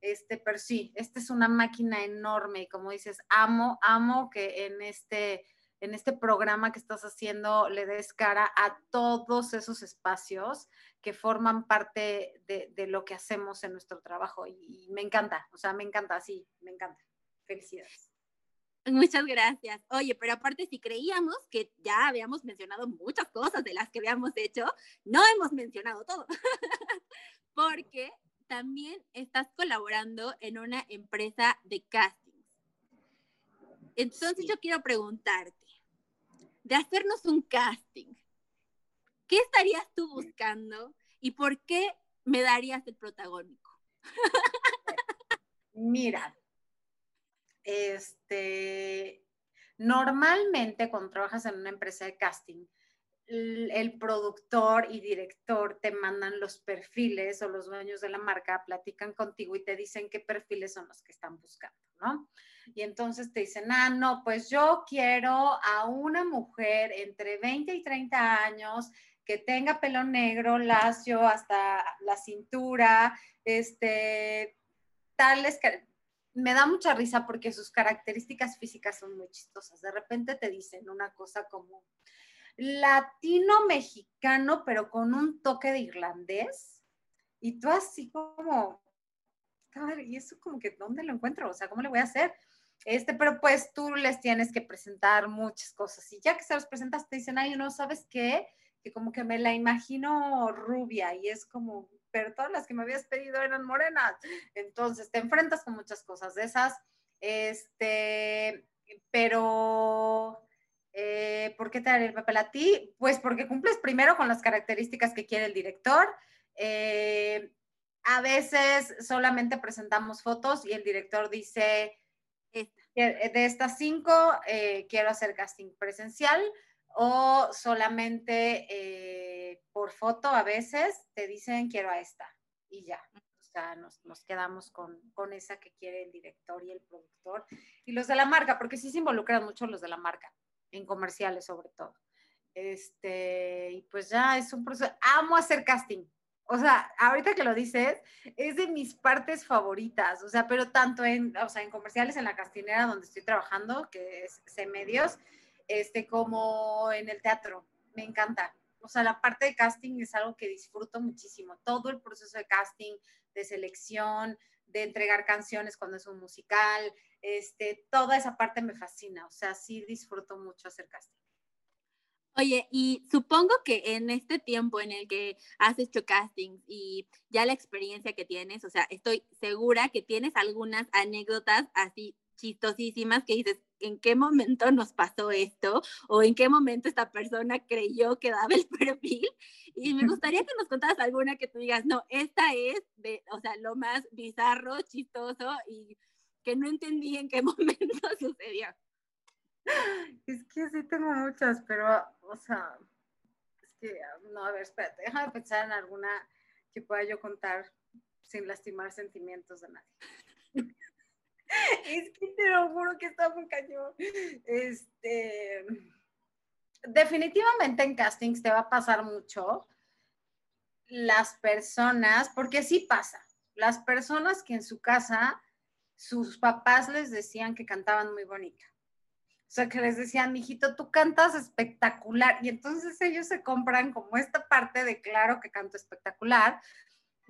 Speaker 2: este, pero sí, esta es una máquina enorme y como dices, amo, amo que en este, en este programa que estás haciendo le des cara a todos esos espacios que forman parte de, lo que hacemos en nuestro trabajo y, me encanta, o sea, me encanta, sí, me encanta. Felicidades.
Speaker 1: Muchas gracias. Oye, pero aparte, si creíamos que ya habíamos mencionado muchas cosas de las que habíamos hecho, no hemos mencionado todo. Porque también estás colaborando en una empresa de castings. Entonces yo quiero preguntarte, de hacernos un casting, ¿qué estarías tú buscando y por qué me darías el protagónico?
Speaker 2: Mira, este, normalmente cuando trabajas en una empresa de casting, el productor y director te mandan los perfiles o los dueños de la marca platican contigo y te dicen qué perfiles son los que están buscando, ¿no? Y entonces te dicen, ah, no, pues yo quiero a una mujer entre 20 y 30 años que tenga pelo negro, lacio hasta la cintura, este, tales, me da mucha risa porque sus características físicas son muy chistosas. De repente te dicen una cosa como, latino-mexicano, pero con un toque de irlandés. Y tú así como, y eso como que, ¿dónde lo encuentro? O sea, ¿cómo le voy a hacer? Este, pero pues tú les tienes que presentar muchas cosas. Y ya que se los presentas, te dicen, ay, no, ¿sabes qué? Que como que me la imagino rubia y es como, pero todas las que me habías pedido eran morenas. Entonces te enfrentas con muchas cosas de esas. Este, pero eh, ¿Por qué te daré el papel a ti? Pues porque cumples primero con las características que quiere el director. Eh, a veces solamente presentamos fotos y el director dice, de estas cinco eh, quiero hacer casting presencial o solamente por foto a veces te dicen quiero a esta y ya. O sea, nos, nos quedamos con, con, esa que quiere el director y el productor y los de la marca, porque sí se involucran mucho los de la marca en comerciales sobre todo. Este, y pues ya es un proceso, amo hacer casting. O sea, ahorita que lo dices, es de mis partes favoritas, o sea, pero tanto en, o sea, en comerciales, en la castinera donde estoy trabajando, que es C Medios, este, como en el teatro, me encanta. O sea, la parte de casting es algo que disfruto muchísimo. Todo el proceso de casting, de selección, de entregar canciones cuando es un musical, este, toda esa parte me fascina, o sea, sí disfruto mucho hacer casting.
Speaker 1: Oye, y supongo que en este tiempo en el que has hecho castings y ya la experiencia que tienes, o sea, estoy segura que tienes algunas anécdotas así chistosísimas que dices, ¿en qué momento nos pasó esto? ¿O en qué momento esta persona creyó que daba el perfil? Y me gustaría que nos contaras alguna que tú digas, no, esta es, de, o sea, lo más bizarro, chistoso y que no entendí en qué momento sucedió.
Speaker 2: Es que sí tengo muchas, pero, o sea, es que, no, a ver, espérate, déjame pensar en alguna que pueda yo contar sin lastimar sentimientos de nadie. es que te lo juro que está muy cañón. Este, definitivamente en castings te va a pasar mucho las personas, porque sí pasa, las personas que en su casa sus papás les decían que cantaban muy bonito. O sea, que les decían, mijito, tú cantas espectacular. Y entonces ellos se compran como esta parte de claro que canto espectacular.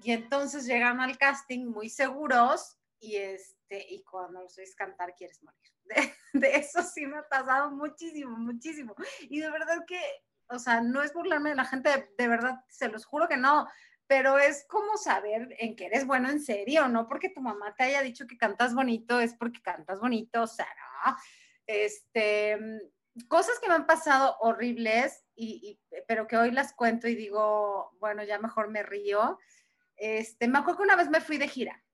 Speaker 2: Y entonces llegan al casting muy seguros y, este, y cuando los ves cantar quieres morir. De, eso sí me ha pasado muchísimo, muchísimo. Y de verdad que, o sea, no es burlarme de la gente, de verdad, se los juro que no pero es como saber en qué eres bueno en serio, no porque tu mamá te haya dicho que cantas bonito, es porque cantas bonito, o sea, no. Este, cosas que me han pasado horribles, y, pero que hoy las cuento y digo, bueno, ya mejor me río. Este, me acuerdo que una vez me fui de gira,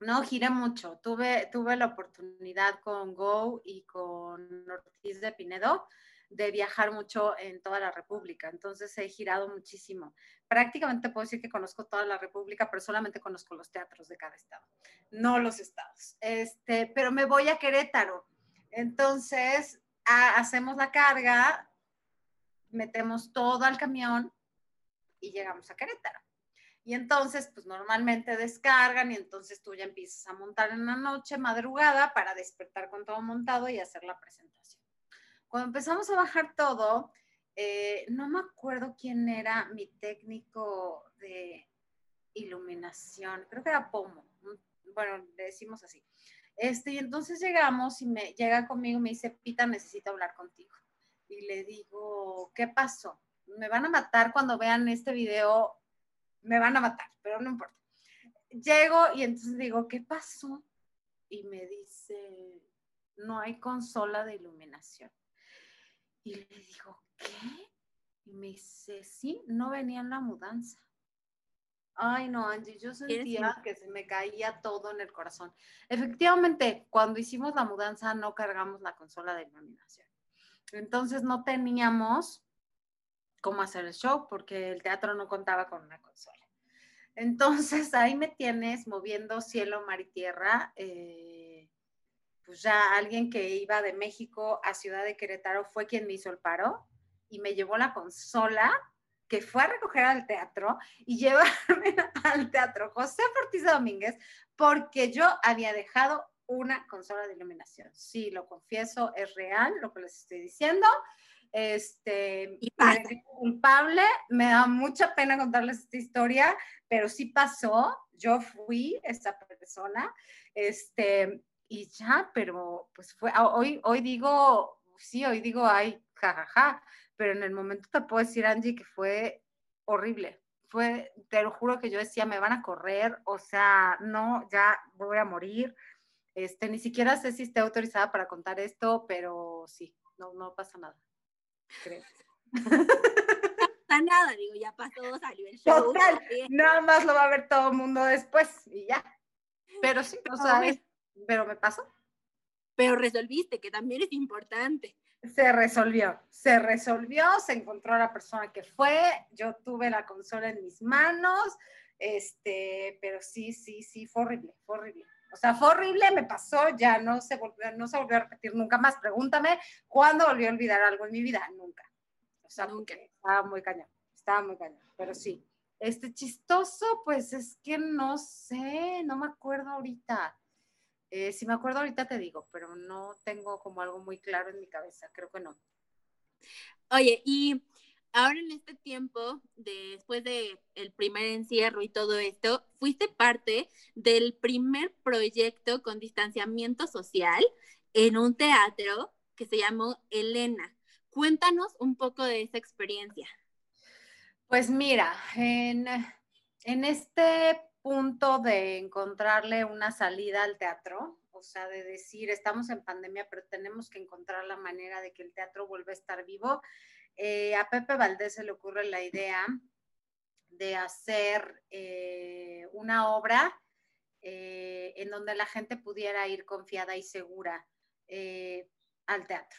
Speaker 2: no, giré mucho. Tuve, tuve la oportunidad con Go y con Ortiz de Pinedo de viajar mucho en toda la República, entonces he girado muchísimo. Prácticamente puedo decir que conozco toda la República, pero solamente conozco los teatros de cada estado, no los estados. Este, pero me voy a Querétaro. Entonces, hacemos la carga, metemos todo al camión y llegamos a Querétaro. Y entonces, pues normalmente descargan y entonces tú ya empiezas a montar en la noche, madrugada, para despertar con todo montado y hacer la presentación. Cuando empezamos a bajar todo, eh, no me acuerdo quién era mi técnico de iluminación, creo que era Pomo, bueno, le decimos así. Este, y entonces llegamos y me llega conmigo y me dice, Pita, necesito hablar contigo. Y le digo, ¿qué pasó? Me van a matar cuando vean este video, me van a matar, pero no importa. Llego y entonces digo, ¿qué pasó? Y me dice, no hay consola de iluminación. Y le digo, ¿qué? Y me dice, sí, no venía en la mudanza. Ay, no, Angie, yo sentía que se me caía todo en el corazón. Efectivamente, cuando hicimos la mudanza no cargamos la consola de iluminación. Entonces no teníamos cómo hacer el show porque el teatro no contaba con una consola. Entonces ahí me tienes moviendo cielo, mar y tierra. Eh, pues ya alguien que iba de México a Ciudad de Querétaro fue quien me hizo el paro y me llevó la consola que fue a recoger al teatro y llevarme al teatro José Ortiz Domínguez porque yo había dejado una consola de iluminación. Sí, lo confieso, es real lo que les estoy diciendo. Este, y me culpable, me da mucha pena contarles esta historia, pero sí pasó. Yo fui esa persona. Este, y ya, pero pues fue, ah, hoy, hoy digo, sí, hoy digo, ay, jajaja, pero en el momento te puedo decir, Angie, que fue horrible. Fue, te lo juro que yo decía, me van a correr, o sea, no, ya voy a morir. Este, ni siquiera sé si esté autorizada para contar esto, pero sí, no, no pasa nada. Creo.
Speaker 1: No pasa nada, digo, ya pasó, salió el show.
Speaker 2: Total, nada más lo va a ver todo el mundo después y ya. Pero sí, o sea, pero me pasó.
Speaker 1: Pero resolviste, que también es importante.
Speaker 2: Se resolvió, se resolvió, se encontró a la persona que fue, yo tuve la consola en mis manos, este, pero sí, sí, sí, fue horrible, fue horrible. O sea, fue horrible, me pasó, ya no se volvió, no se volvió a repetir nunca más. Pregúntame, ¿cuándo volví a olvidar algo en mi vida? Nunca. O sea, nunca. Estaba muy cañón, estaba muy cañón, pero sí. Este chistoso, pues es que no sé, no me acuerdo ahorita. Eh, si me acuerdo ahorita te digo, pero no tengo como algo muy claro en mi cabeza, creo que no.
Speaker 1: Oye, y ahora en este tiempo, después de el primer encierro y todo esto, fuiste parte del primer proyecto con distanciamiento social en un teatro que se llamó Elena. Cuéntanos un poco de esa experiencia.
Speaker 2: Pues mira, en, en este punto de encontrarle una salida al teatro, o sea, de decir, estamos en pandemia, pero tenemos que encontrar la manera de que el teatro vuelva a estar vivo. Eh, a Pepe Valdés se le ocurre la idea de hacer eh, una obra eh, en donde la gente pudiera ir confiada y segura al teatro.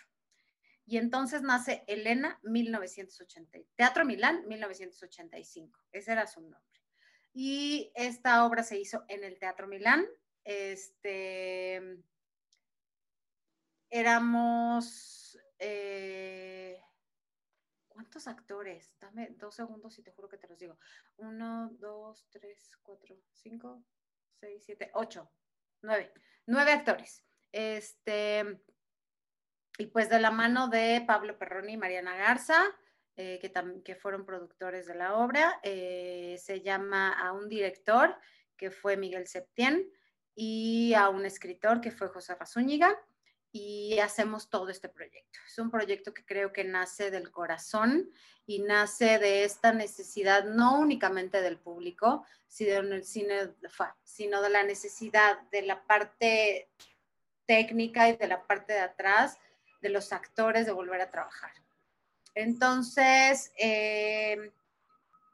Speaker 2: Y entonces nace Elena 1980, Teatro Milán 1985, ese era su nombre. Y esta obra se hizo en el Teatro Milán. Este, éramos, ¿cuántos actores? Dame dos segundos y te juro que te los digo. Uno, dos, tres, cuatro, cinco, seis, siete, ocho, nueve, nueve actores. Este, y pues de la mano de Pablo Perroni y Mariana Garza, eh, que, que fueron productores de la obra, eh, se llama a un director que fue Miguel Septién y a un escritor que fue José Razúñiga y hacemos todo este proyecto. Es un proyecto que creo que nace del corazón y nace de esta necesidad no únicamente del público, sino de la necesidad de la parte técnica y de la parte de atrás de los actores de volver a trabajar. Entonces, eh,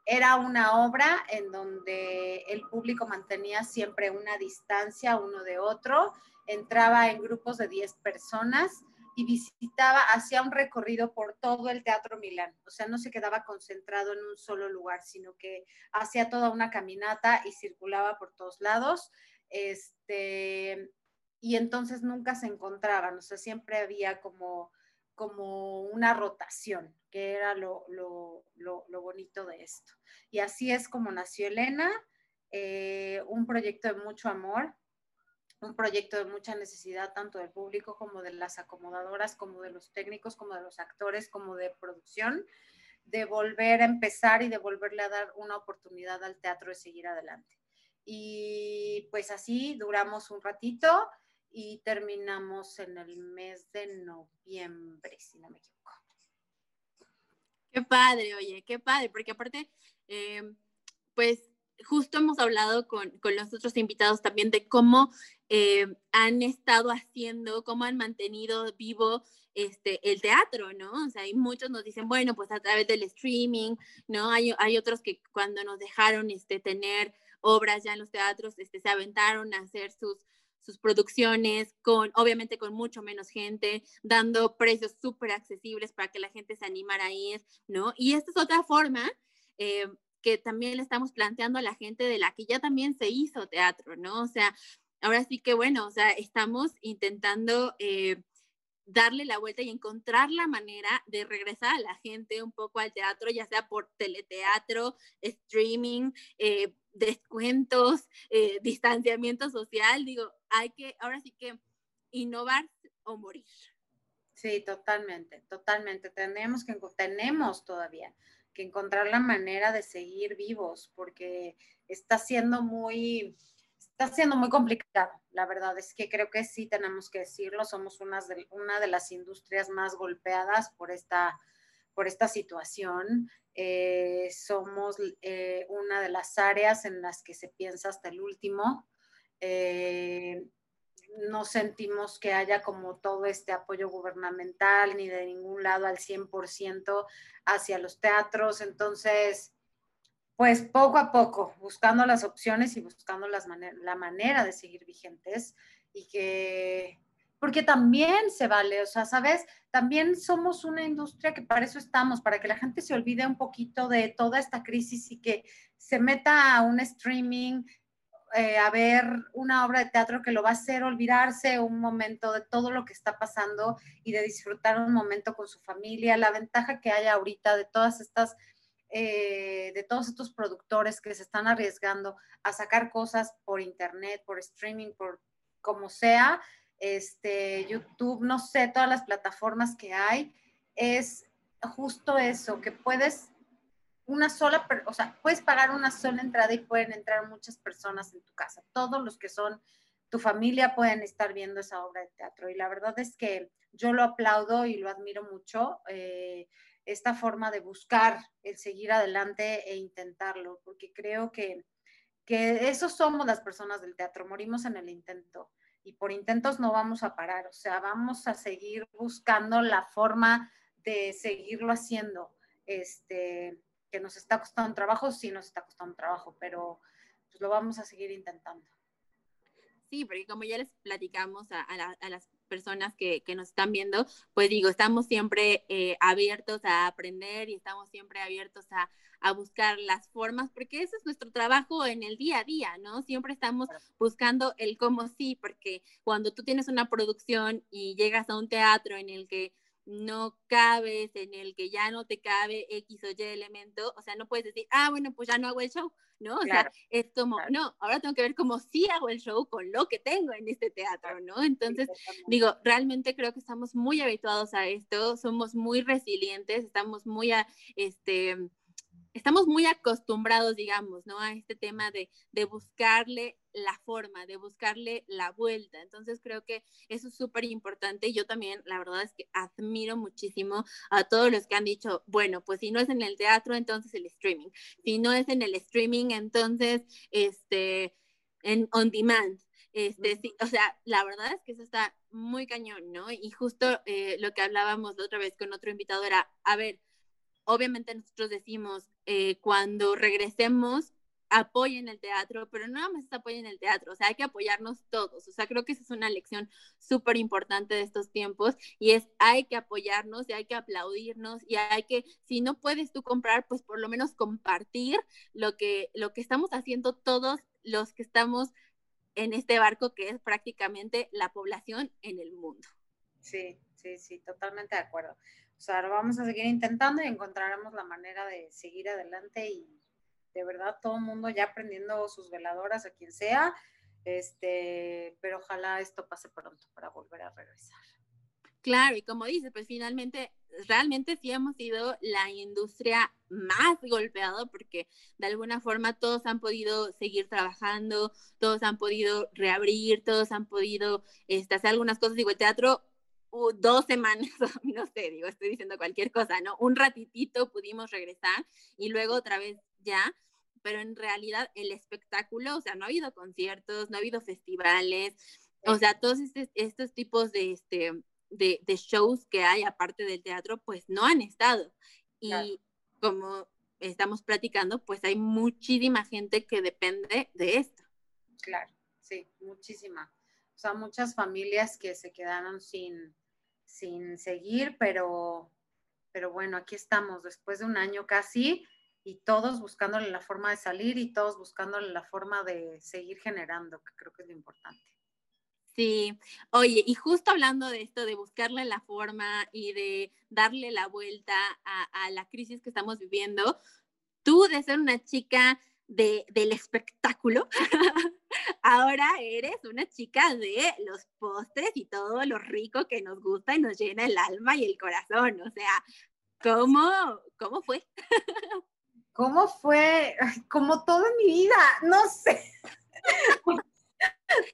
Speaker 2: era una obra en donde el público mantenía siempre una distancia uno de otro, entraba en grupos de 10 personas y visitaba, hacía un recorrido por todo el Teatro Milán. O sea, no se quedaba concentrado en un solo lugar, sino que hacía toda una caminata y circulaba por todos lados. Este, y entonces nunca se encontraban, o sea, siempre había como, como una rotación, que era lo, lo, lo, bonito de esto. Y así es como nació Elena, eh, un proyecto de mucho amor, un proyecto de mucha necesidad tanto del público como de las acomodadoras, como de los técnicos, como de los actores, como de producción, de volver a empezar y de volverle a dar una oportunidad al teatro de seguir adelante. Y pues así duramos un ratito y terminamos en el mes de noviembre, si no me equivoco.
Speaker 1: Qué padre, oye, qué padre, porque aparte, eh, pues justo hemos hablado con, con, los otros invitados también de cómo eh, han estado haciendo, cómo han mantenido vivo este, el teatro, ¿no? O sea, hay muchos nos dicen, bueno, pues a través del streaming, ¿no? Hay, hay otros que cuando nos dejaron este, tener obras ya en los teatros, este, se aventaron a hacer sus, sus producciones, con, obviamente con mucho menos gente, dando precios súper accesibles para que la gente se animara a ir, ¿no? Y esta es otra forma eh, que también le estamos planteando a la gente de la que ya también se hizo teatro, ¿no? O sea, ahora sí que bueno, o sea, estamos intentando eh, darle la vuelta y encontrar la manera de regresar a la gente un poco al teatro, ya sea por teleteatro, streaming, eh, descuentos, distanciamiento social, digo, hay que, ahora sí que innovar o morir.
Speaker 2: Sí, totalmente, totalmente. Tenemos que, tenemos todavía que encontrar la manera de seguir vivos, porque está siendo muy, está siendo muy complicado. La verdad es que creo que sí tenemos que decirlo, somos una de las industrias más golpeadas por esta, por esta situación. Eh, somos eh, una de las áreas en las que se piensa hasta el último. Eh, no sentimos que haya como todo este apoyo gubernamental ni de ningún lado al 100% hacia los teatros. Entonces, pues poco a poco, buscando las opciones y buscando las la manera de seguir vigentes y que, porque también se vale, o sea, ¿sabes? También somos una industria que para eso estamos, para que la gente se olvide un poquito de toda esta crisis y que se meta a un streaming, eh, a ver una obra de teatro que lo va a hacer olvidarse un momento de todo lo que está pasando y de disfrutar un momento con su familia. La ventaja que hay ahorita de todas estas, eh, de todos estos productores que se están arriesgando a sacar cosas por internet, por streaming, por como sea, este, YouTube, no sé, todas las plataformas que hay, es justo eso, que puedes una sola, o sea, puedes pagar una sola entrada y pueden entrar muchas personas en tu casa. Todos los que son tu familia pueden estar viendo esa obra de teatro. Y la verdad es que yo lo aplaudo y lo admiro mucho, eh, esta forma de buscar el seguir adelante e intentarlo, porque creo que, que eso somos las personas del teatro, morimos en el intento y por intentos no vamos a parar, o sea, vamos a seguir buscando la forma de seguirlo haciendo. Este, que nos está costando trabajo, sí nos está costando trabajo, pero pues lo vamos a seguir intentando.
Speaker 1: Sí, porque como ya les platicamos a, las personas que, nos están viendo, pues digo, estamos siempre eh, abiertos a aprender y estamos siempre abiertos a, a, buscar las formas, porque ese es nuestro trabajo en el día a día, ¿no? Siempre estamos buscando el cómo sí, porque cuando tú tienes una producción y llegas a un teatro en el que no cabes, en el que ya no te cabe X o Y elemento, o sea, no puedes decir, ah, bueno, pues ya no hago el show, ¿no? O sea, es como, no, ahora tengo que ver cómo sí hago el show con lo que tengo en este teatro, ¿no? Entonces, digo, realmente creo que estamos muy habituados a esto, somos muy resilientes, estamos muy, a, este, estamos muy acostumbrados, digamos, ¿no? A este tema de, de buscarle la forma, de buscarle la vuelta. Entonces creo que eso es súper importante. Yo también, la verdad es que admiro muchísimo a todos los que han dicho, bueno, pues si no es en el teatro, entonces el streaming. Si no es en el streaming, entonces, este, en on demand. Este, sí, o sea, la verdad es que eso está muy cañón, ¿no? Y justo eh, lo que hablábamos la otra vez con otro invitado era, a ver, obviamente nosotros decimos, eh, cuando regresemos, apoyen el teatro, pero no nada más apoyen el teatro, o sea, hay que apoyarnos todos, o sea, creo que esa es una lección súper importante de estos tiempos y es, hay que apoyarnos y hay que aplaudirnos y hay que, si no puedes tú comprar, pues por lo menos compartir lo que, lo que estamos haciendo todos los que estamos en este barco que es prácticamente la población en el mundo.
Speaker 2: Sí, sí, sí, totalmente de acuerdo. O sea, vamos a seguir intentando y encontraremos la manera de seguir adelante y de verdad todo el mundo ya prendiendo sus veladoras a quien sea, este, pero ojalá esto pase pronto para volver a regresar.
Speaker 1: Claro, y como dice, pues finalmente, realmente sí hemos sido la industria más golpeada porque de alguna forma todos han podido seguir trabajando, todos han podido reabrir, todos han podido este, hacer algunas cosas. Digo, el teatro dos semanas, no sé, digo, estoy diciendo cualquier cosa, ¿no? Un ratitito pudimos regresar y luego otra vez ya, pero en realidad el espectáculo, o sea, no ha habido conciertos, no ha habido festivales, o sea, todos estos tipos de, este, de, shows que hay aparte del teatro, pues no han estado. Y como estamos platicando, pues hay muchísima gente que depende de esto.
Speaker 2: Claro, sí, muchísima. O sea, muchas familias que se quedaron sin, sin seguir, pero, pero bueno, aquí estamos después de un año casi y todos buscándole la forma de salir y todos buscándole la forma de seguir generando, que creo que es lo importante.
Speaker 1: Sí, oye, y justo hablando de esto, de buscarle la forma y de darle la vuelta a, a la crisis que estamos viviendo, tú de ser una chica de, del espectáculo, ahora eres una chica de los postres y todo lo rico que nos gusta y nos llena el alma y el corazón. O sea, ¿cómo, cómo fue?
Speaker 2: ¿Cómo fue? Como todo en mi vida, no sé.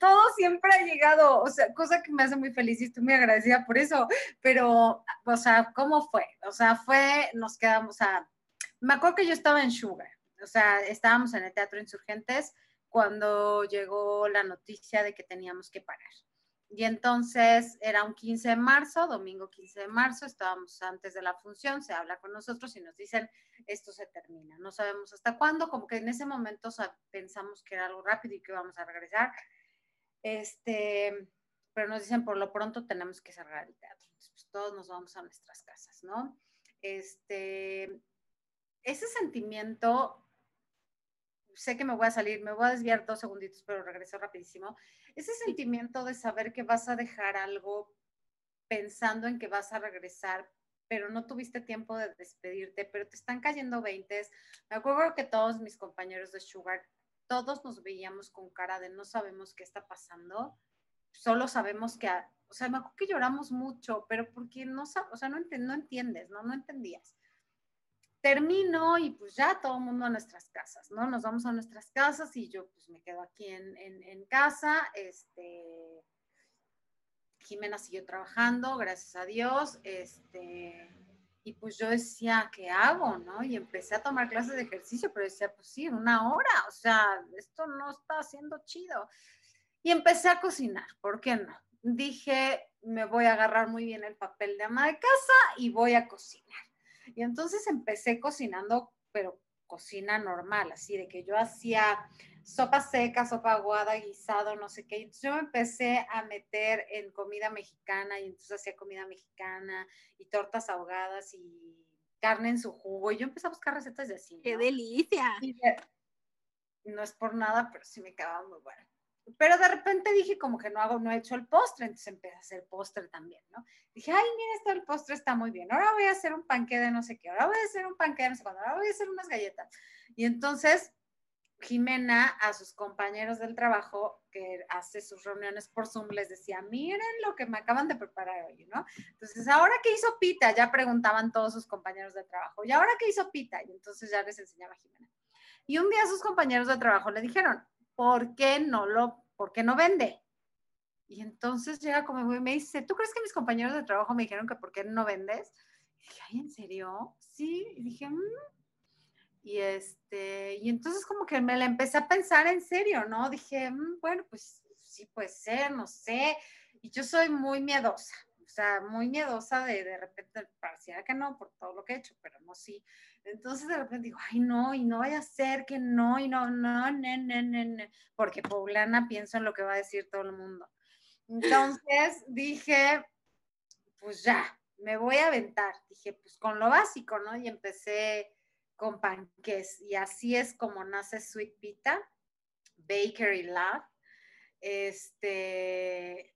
Speaker 2: todo siempre ha llegado, o sea, cosa que me hace muy feliz y estoy muy agradecida por eso, pero, o sea, ¿cómo fue? O sea, fue, nos quedamos a, me acuerdo que yo estaba en Sugar, o sea, estábamos en el Teatro Insurgentes cuando llegó la noticia de que teníamos que parar. Y entonces era un 15 de marzo, domingo 15 de marzo, estábamos antes de la función, se habla con nosotros y nos dicen, esto se termina. No sabemos hasta cuándo, como que en ese momento pensamos que era algo rápido y que íbamos a regresar. Este, pero nos dicen, por lo pronto tenemos que cerrar el teatro. Entonces, pues todos nos vamos a nuestras casas, ¿no? Este, ese sentimiento sé que me voy a salir, me voy a desviar dos segunditos, pero regreso rapidísimo. Ese sentimiento de saber que vas a dejar algo pensando en que vas a regresar, pero no tuviste tiempo de despedirte, pero te están cayendo veintes. Me acuerdo que todos mis compañeros de Sugar, todos nos veíamos con cara de no sabemos qué está pasando, solo sabemos que, o sea, me acuerdo que lloramos mucho, pero porque no, o sea, no, no entiendes, ¿no? No entendías termino y pues ya todo el mundo a nuestras casas, ¿no? Nos vamos a nuestras casas y yo pues me quedo aquí en, en, casa, este, Jimena siguió trabajando, gracias a Dios, este, y pues yo decía, ¿qué hago, no? Y empecé a tomar clases de ejercicio, pero decía, pues sí, una hora, o sea, esto no está haciendo chido. Y empecé a cocinar, ¿por qué no? Dije, me voy a agarrar muy bien el papel de ama de casa y voy a cocinar. Y entonces empecé cocinando, pero cocina normal, así de que yo hacía sopa seca, sopa aguada, guisado, no sé qué. Entonces yo me empecé a meter en comida mexicana y entonces hacía comida mexicana y tortas ahogadas y carne en su jugo. Y yo empecé a buscar recetas de así.
Speaker 1: ¡Qué delicia!
Speaker 2: no es por nada, pero sí me quedaba muy bueno. Pero de repente dije como que no hago, no he hecho el postre, entonces empecé a hacer postre también, ¿no? Dije, ay, mira, esto el postre está muy bien, ahora voy a hacer un panque de no sé qué, ahora voy a hacer un panque de no sé cuándo, ahora voy a hacer unas galletas. Y entonces Jimena a sus compañeros del trabajo que hace sus reuniones por Zoom les decía, miren lo que me acaban de preparar hoy, ¿no? Entonces, ahora que hizo pita, ya preguntaban todos sus compañeros de trabajo, ¿y ahora qué hizo pita? Y entonces ya les enseñaba Jimena. Y un día sus compañeros de trabajo le dijeron, ¿por qué no lo, por qué no vende? Y entonces llega como y me dice, ¿tú crees que mis compañeros de trabajo me dijeron que por qué no vendes? Y dije, ay, ¿en serio? Sí. Y dije, mmm y este, y entonces como que me la empecé a pensar en serio, ¿no? Dije, mm, bueno, pues sí puede ser, no sé. Y yo soy muy miedosa, sea, muy miedosa de de repente, parecía que no, por todo lo que he hecho, pero no sí. Entonces de repente digo, ay, no, y no vaya a ser que no, y no, no, no, no, no, no, porque poblana pienso en lo que va a decir todo el mundo. Entonces dije, pues ya, me voy a aventar. Dije, pues con lo básico, ¿no? Y empecé con panques. Y así es como nace Sweet Pita, Bakery Lab. Este,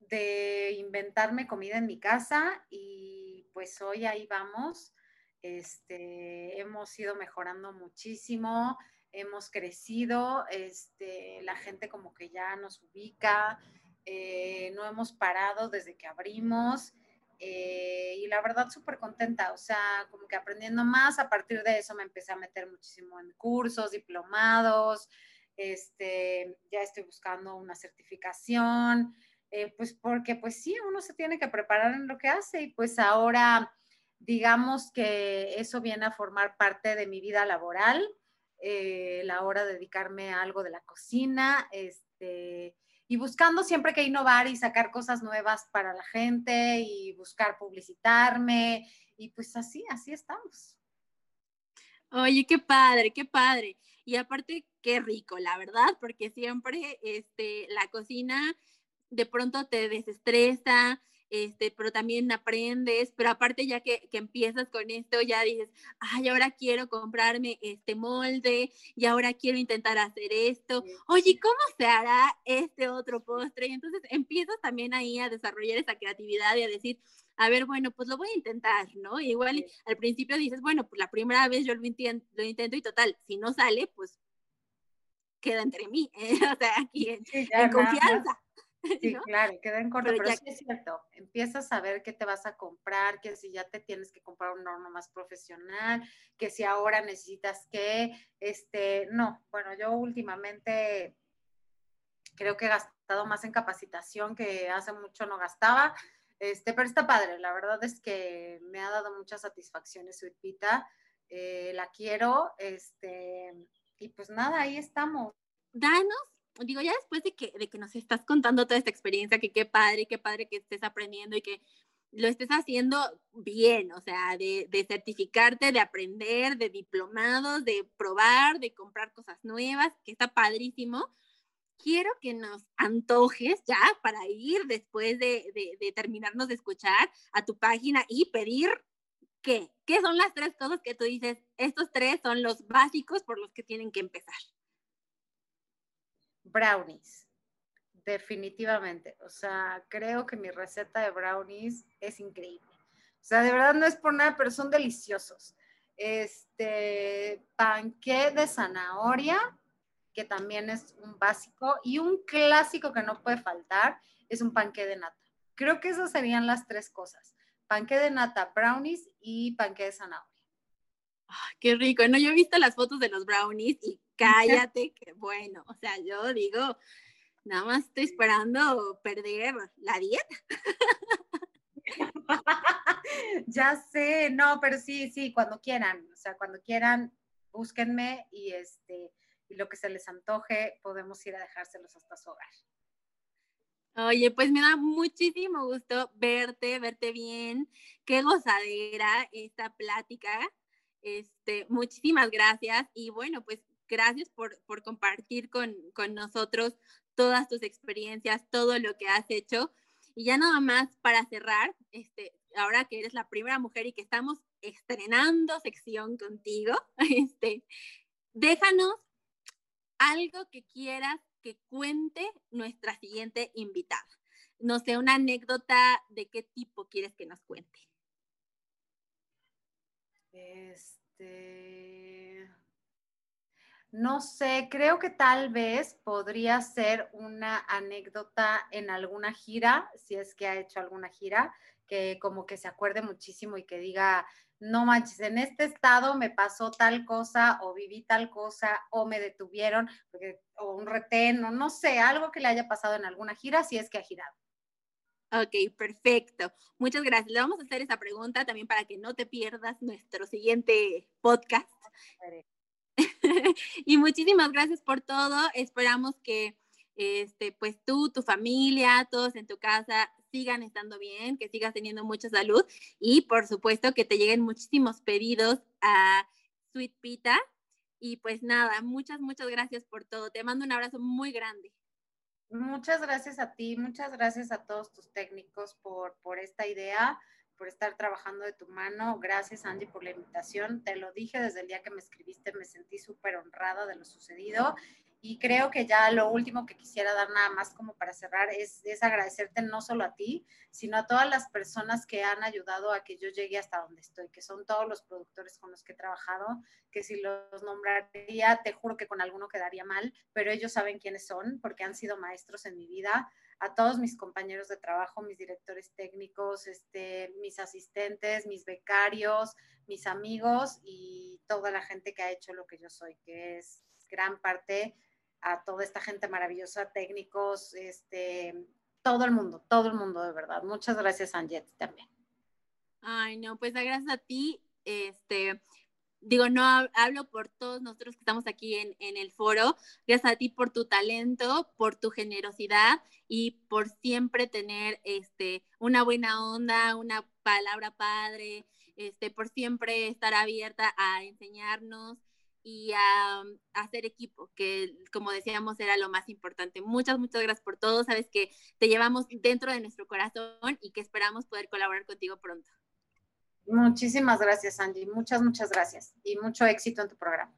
Speaker 2: de inventarme comida en mi casa y pues hoy ahí vamos. Este, hemos ido mejorando muchísimo, hemos crecido, este, la gente como que ya nos ubica, eh, no hemos parado desde que abrimos eh, y la verdad súper contenta, o sea, como que aprendiendo más, a partir de eso me empecé a meter muchísimo en cursos, diplomados, este, ya estoy buscando una certificación, eh, pues porque pues sí, uno se tiene que preparar en lo que hace y pues ahora digamos que eso viene a formar parte de mi vida laboral, eh, la hora de dedicarme a algo de la cocina, este, y buscando siempre que innovar y sacar cosas nuevas para la gente y buscar publicitarme y pues así, así estamos.
Speaker 1: Oye, qué padre, qué padre. Y aparte, qué rico, la verdad, porque siempre este, la cocina de pronto te desestresa, este, pero también aprendes, pero aparte ya que, que, empiezas con esto, ya dices, ay, ahora quiero comprarme este molde y ahora quiero intentar hacer esto, oye, ¿cómo se hará este otro postre? Y entonces empiezas también ahí a desarrollar esa creatividad y a decir, a ver, bueno, pues lo voy a intentar, ¿no? Igual al principio dices, bueno, pues la primera vez yo lo, intento, lo intento y total, si no sale, pues queda entre mí, o sea, aquí en confianza.
Speaker 2: Sí, claro, queda en corto, pero, sí es cierto, empiezas a ver qué te vas a comprar, que si ya te tienes que comprar un horno más profesional, que si ahora necesitas que, este, no, bueno, yo últimamente creo que he gastado más en capacitación que hace mucho no gastaba, este, pero está padre, la verdad es que me ha dado muchas satisfacciones su eh, la quiero, este, y pues nada, ahí estamos.
Speaker 1: Danos digo, ya después de que, de que nos estás contando toda esta experiencia, que qué padre, qué padre que estés aprendiendo y que lo estés haciendo bien, o sea, de, de, certificarte, de aprender, de diplomados, de probar, de comprar cosas nuevas, que está padrísimo. Quiero que nos antojes ya para ir después de, de, de terminarnos de escuchar a tu página y pedir qué, qué son las tres cosas que tú dices, estos tres son los básicos por los que tienen que empezar
Speaker 2: brownies, definitivamente. O sea, creo que mi receta de brownies es increíble. O sea, de verdad no es por nada, pero son deliciosos. Este, panqué de zanahoria, que también es un básico, y un clásico que no puede faltar es un panqué de nata. Creo que esas serían las tres cosas. Panqué de nata, brownies y panqué de zanahoria.
Speaker 1: Qué rico. No, yo he visto las fotos de los brownies y cállate, que bueno, o sea, yo digo, nada más estoy esperando perder la dieta.
Speaker 2: ya sé, no, pero sí, sí, cuando quieran, o sea, cuando quieran, búsquenme y este, y lo que se les antoje, podemos ir a dejárselos hasta su hogar.
Speaker 1: Oye, pues me da muchísimo gusto verte, verte bien. Qué gozadera esta plática. Este, muchísimas gracias. Y bueno, pues gracias por, compartir con, nosotros todas tus experiencias, todo lo que has hecho. Y ya nada más para cerrar, este, ahora que eres la primera mujer y que estamos estrenando sección contigo, este, déjanos algo que quieras que cuente nuestra siguiente invitada. No sé, una anécdota de qué tipo quieres que nos cuente.
Speaker 2: Este. No sé, creo que tal vez podría ser una anécdota en alguna gira, si es que ha hecho alguna gira, que como que se acuerde muchísimo y que diga, no manches, en este estado me pasó tal cosa o viví tal cosa o me detuvieron o un retén o no sé, algo que le haya pasado en alguna gira, si es que ha girado.
Speaker 1: Ok, perfecto. Muchas gracias. Le vamos a hacer esa pregunta también para que no te pierdas nuestro siguiente podcast. y muchísimas gracias por todo. Esperamos que este, pues tú, tu familia, todos en tu casa sigan estando bien, que sigas teniendo mucha salud y por supuesto que te lleguen muchísimos pedidos a Sweet Pita. Y pues nada, muchas, muchas gracias por todo. Te mando un abrazo muy grande.
Speaker 2: Muchas gracias a ti, muchas gracias a todos tus técnicos por, por esta idea por estar trabajando de tu mano. Gracias, Angie, por la invitación. Te lo dije desde el día que me escribiste, me sentí súper honrada de lo sucedido. Y creo que ya lo último que quisiera dar nada más como para cerrar es, es agradecerte no solo a ti, sino a todas las personas que han ayudado a que yo llegue hasta donde estoy, que son todos los productores con los que he trabajado, que si los nombraría, te juro que con alguno quedaría mal, pero ellos saben quiénes son porque han sido maestros en mi vida a todos mis compañeros de trabajo, mis directores técnicos, este, mis asistentes, mis becarios, mis amigos y toda la gente que ha hecho lo que yo soy, que es gran parte a toda esta gente maravillosa, técnicos, este, todo el mundo, todo el mundo de verdad. Muchas gracias, Anjet, también.
Speaker 1: Ay, no, pues gracias a ti. Este, digo, no hablo por todos nosotros que estamos aquí en, en, el foro, gracias a ti por tu talento, por tu generosidad y por siempre tener este, una buena onda, una palabra padre, este, por siempre estar abierta a enseñarnos y a, a, hacer equipo, que como decíamos era lo más importante. Muchas, muchas gracias por todo. Sabes que te llevamos dentro de nuestro corazón y que esperamos poder colaborar contigo pronto.
Speaker 2: Muchísimas gracias, Angie. Muchas, muchas gracias. Y mucho éxito en tu programa.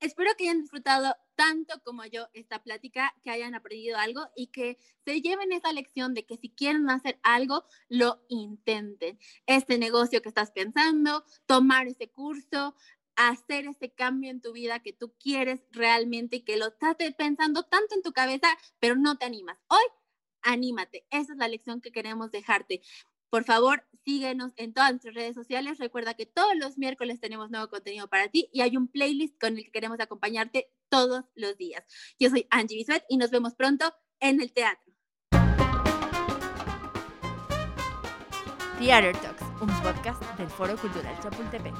Speaker 1: Espero que hayan disfrutado tanto como yo esta plática, que hayan aprendido algo y que se lleven esa lección de que si quieren hacer algo, lo intenten. Este negocio que estás pensando, tomar ese curso, hacer ese cambio en tu vida que tú quieres realmente y que lo estás pensando tanto en tu cabeza, pero no te animas. Hoy, anímate. Esa es la lección que queremos dejarte. Por favor, síguenos en todas nuestras redes sociales. Recuerda que todos los miércoles tenemos nuevo contenido para ti y hay un playlist con el que queremos acompañarte todos los días. Yo soy Angie Bisuet y nos vemos pronto en el teatro.
Speaker 3: Theater Talks, un podcast del Foro Cultural Chapultepec.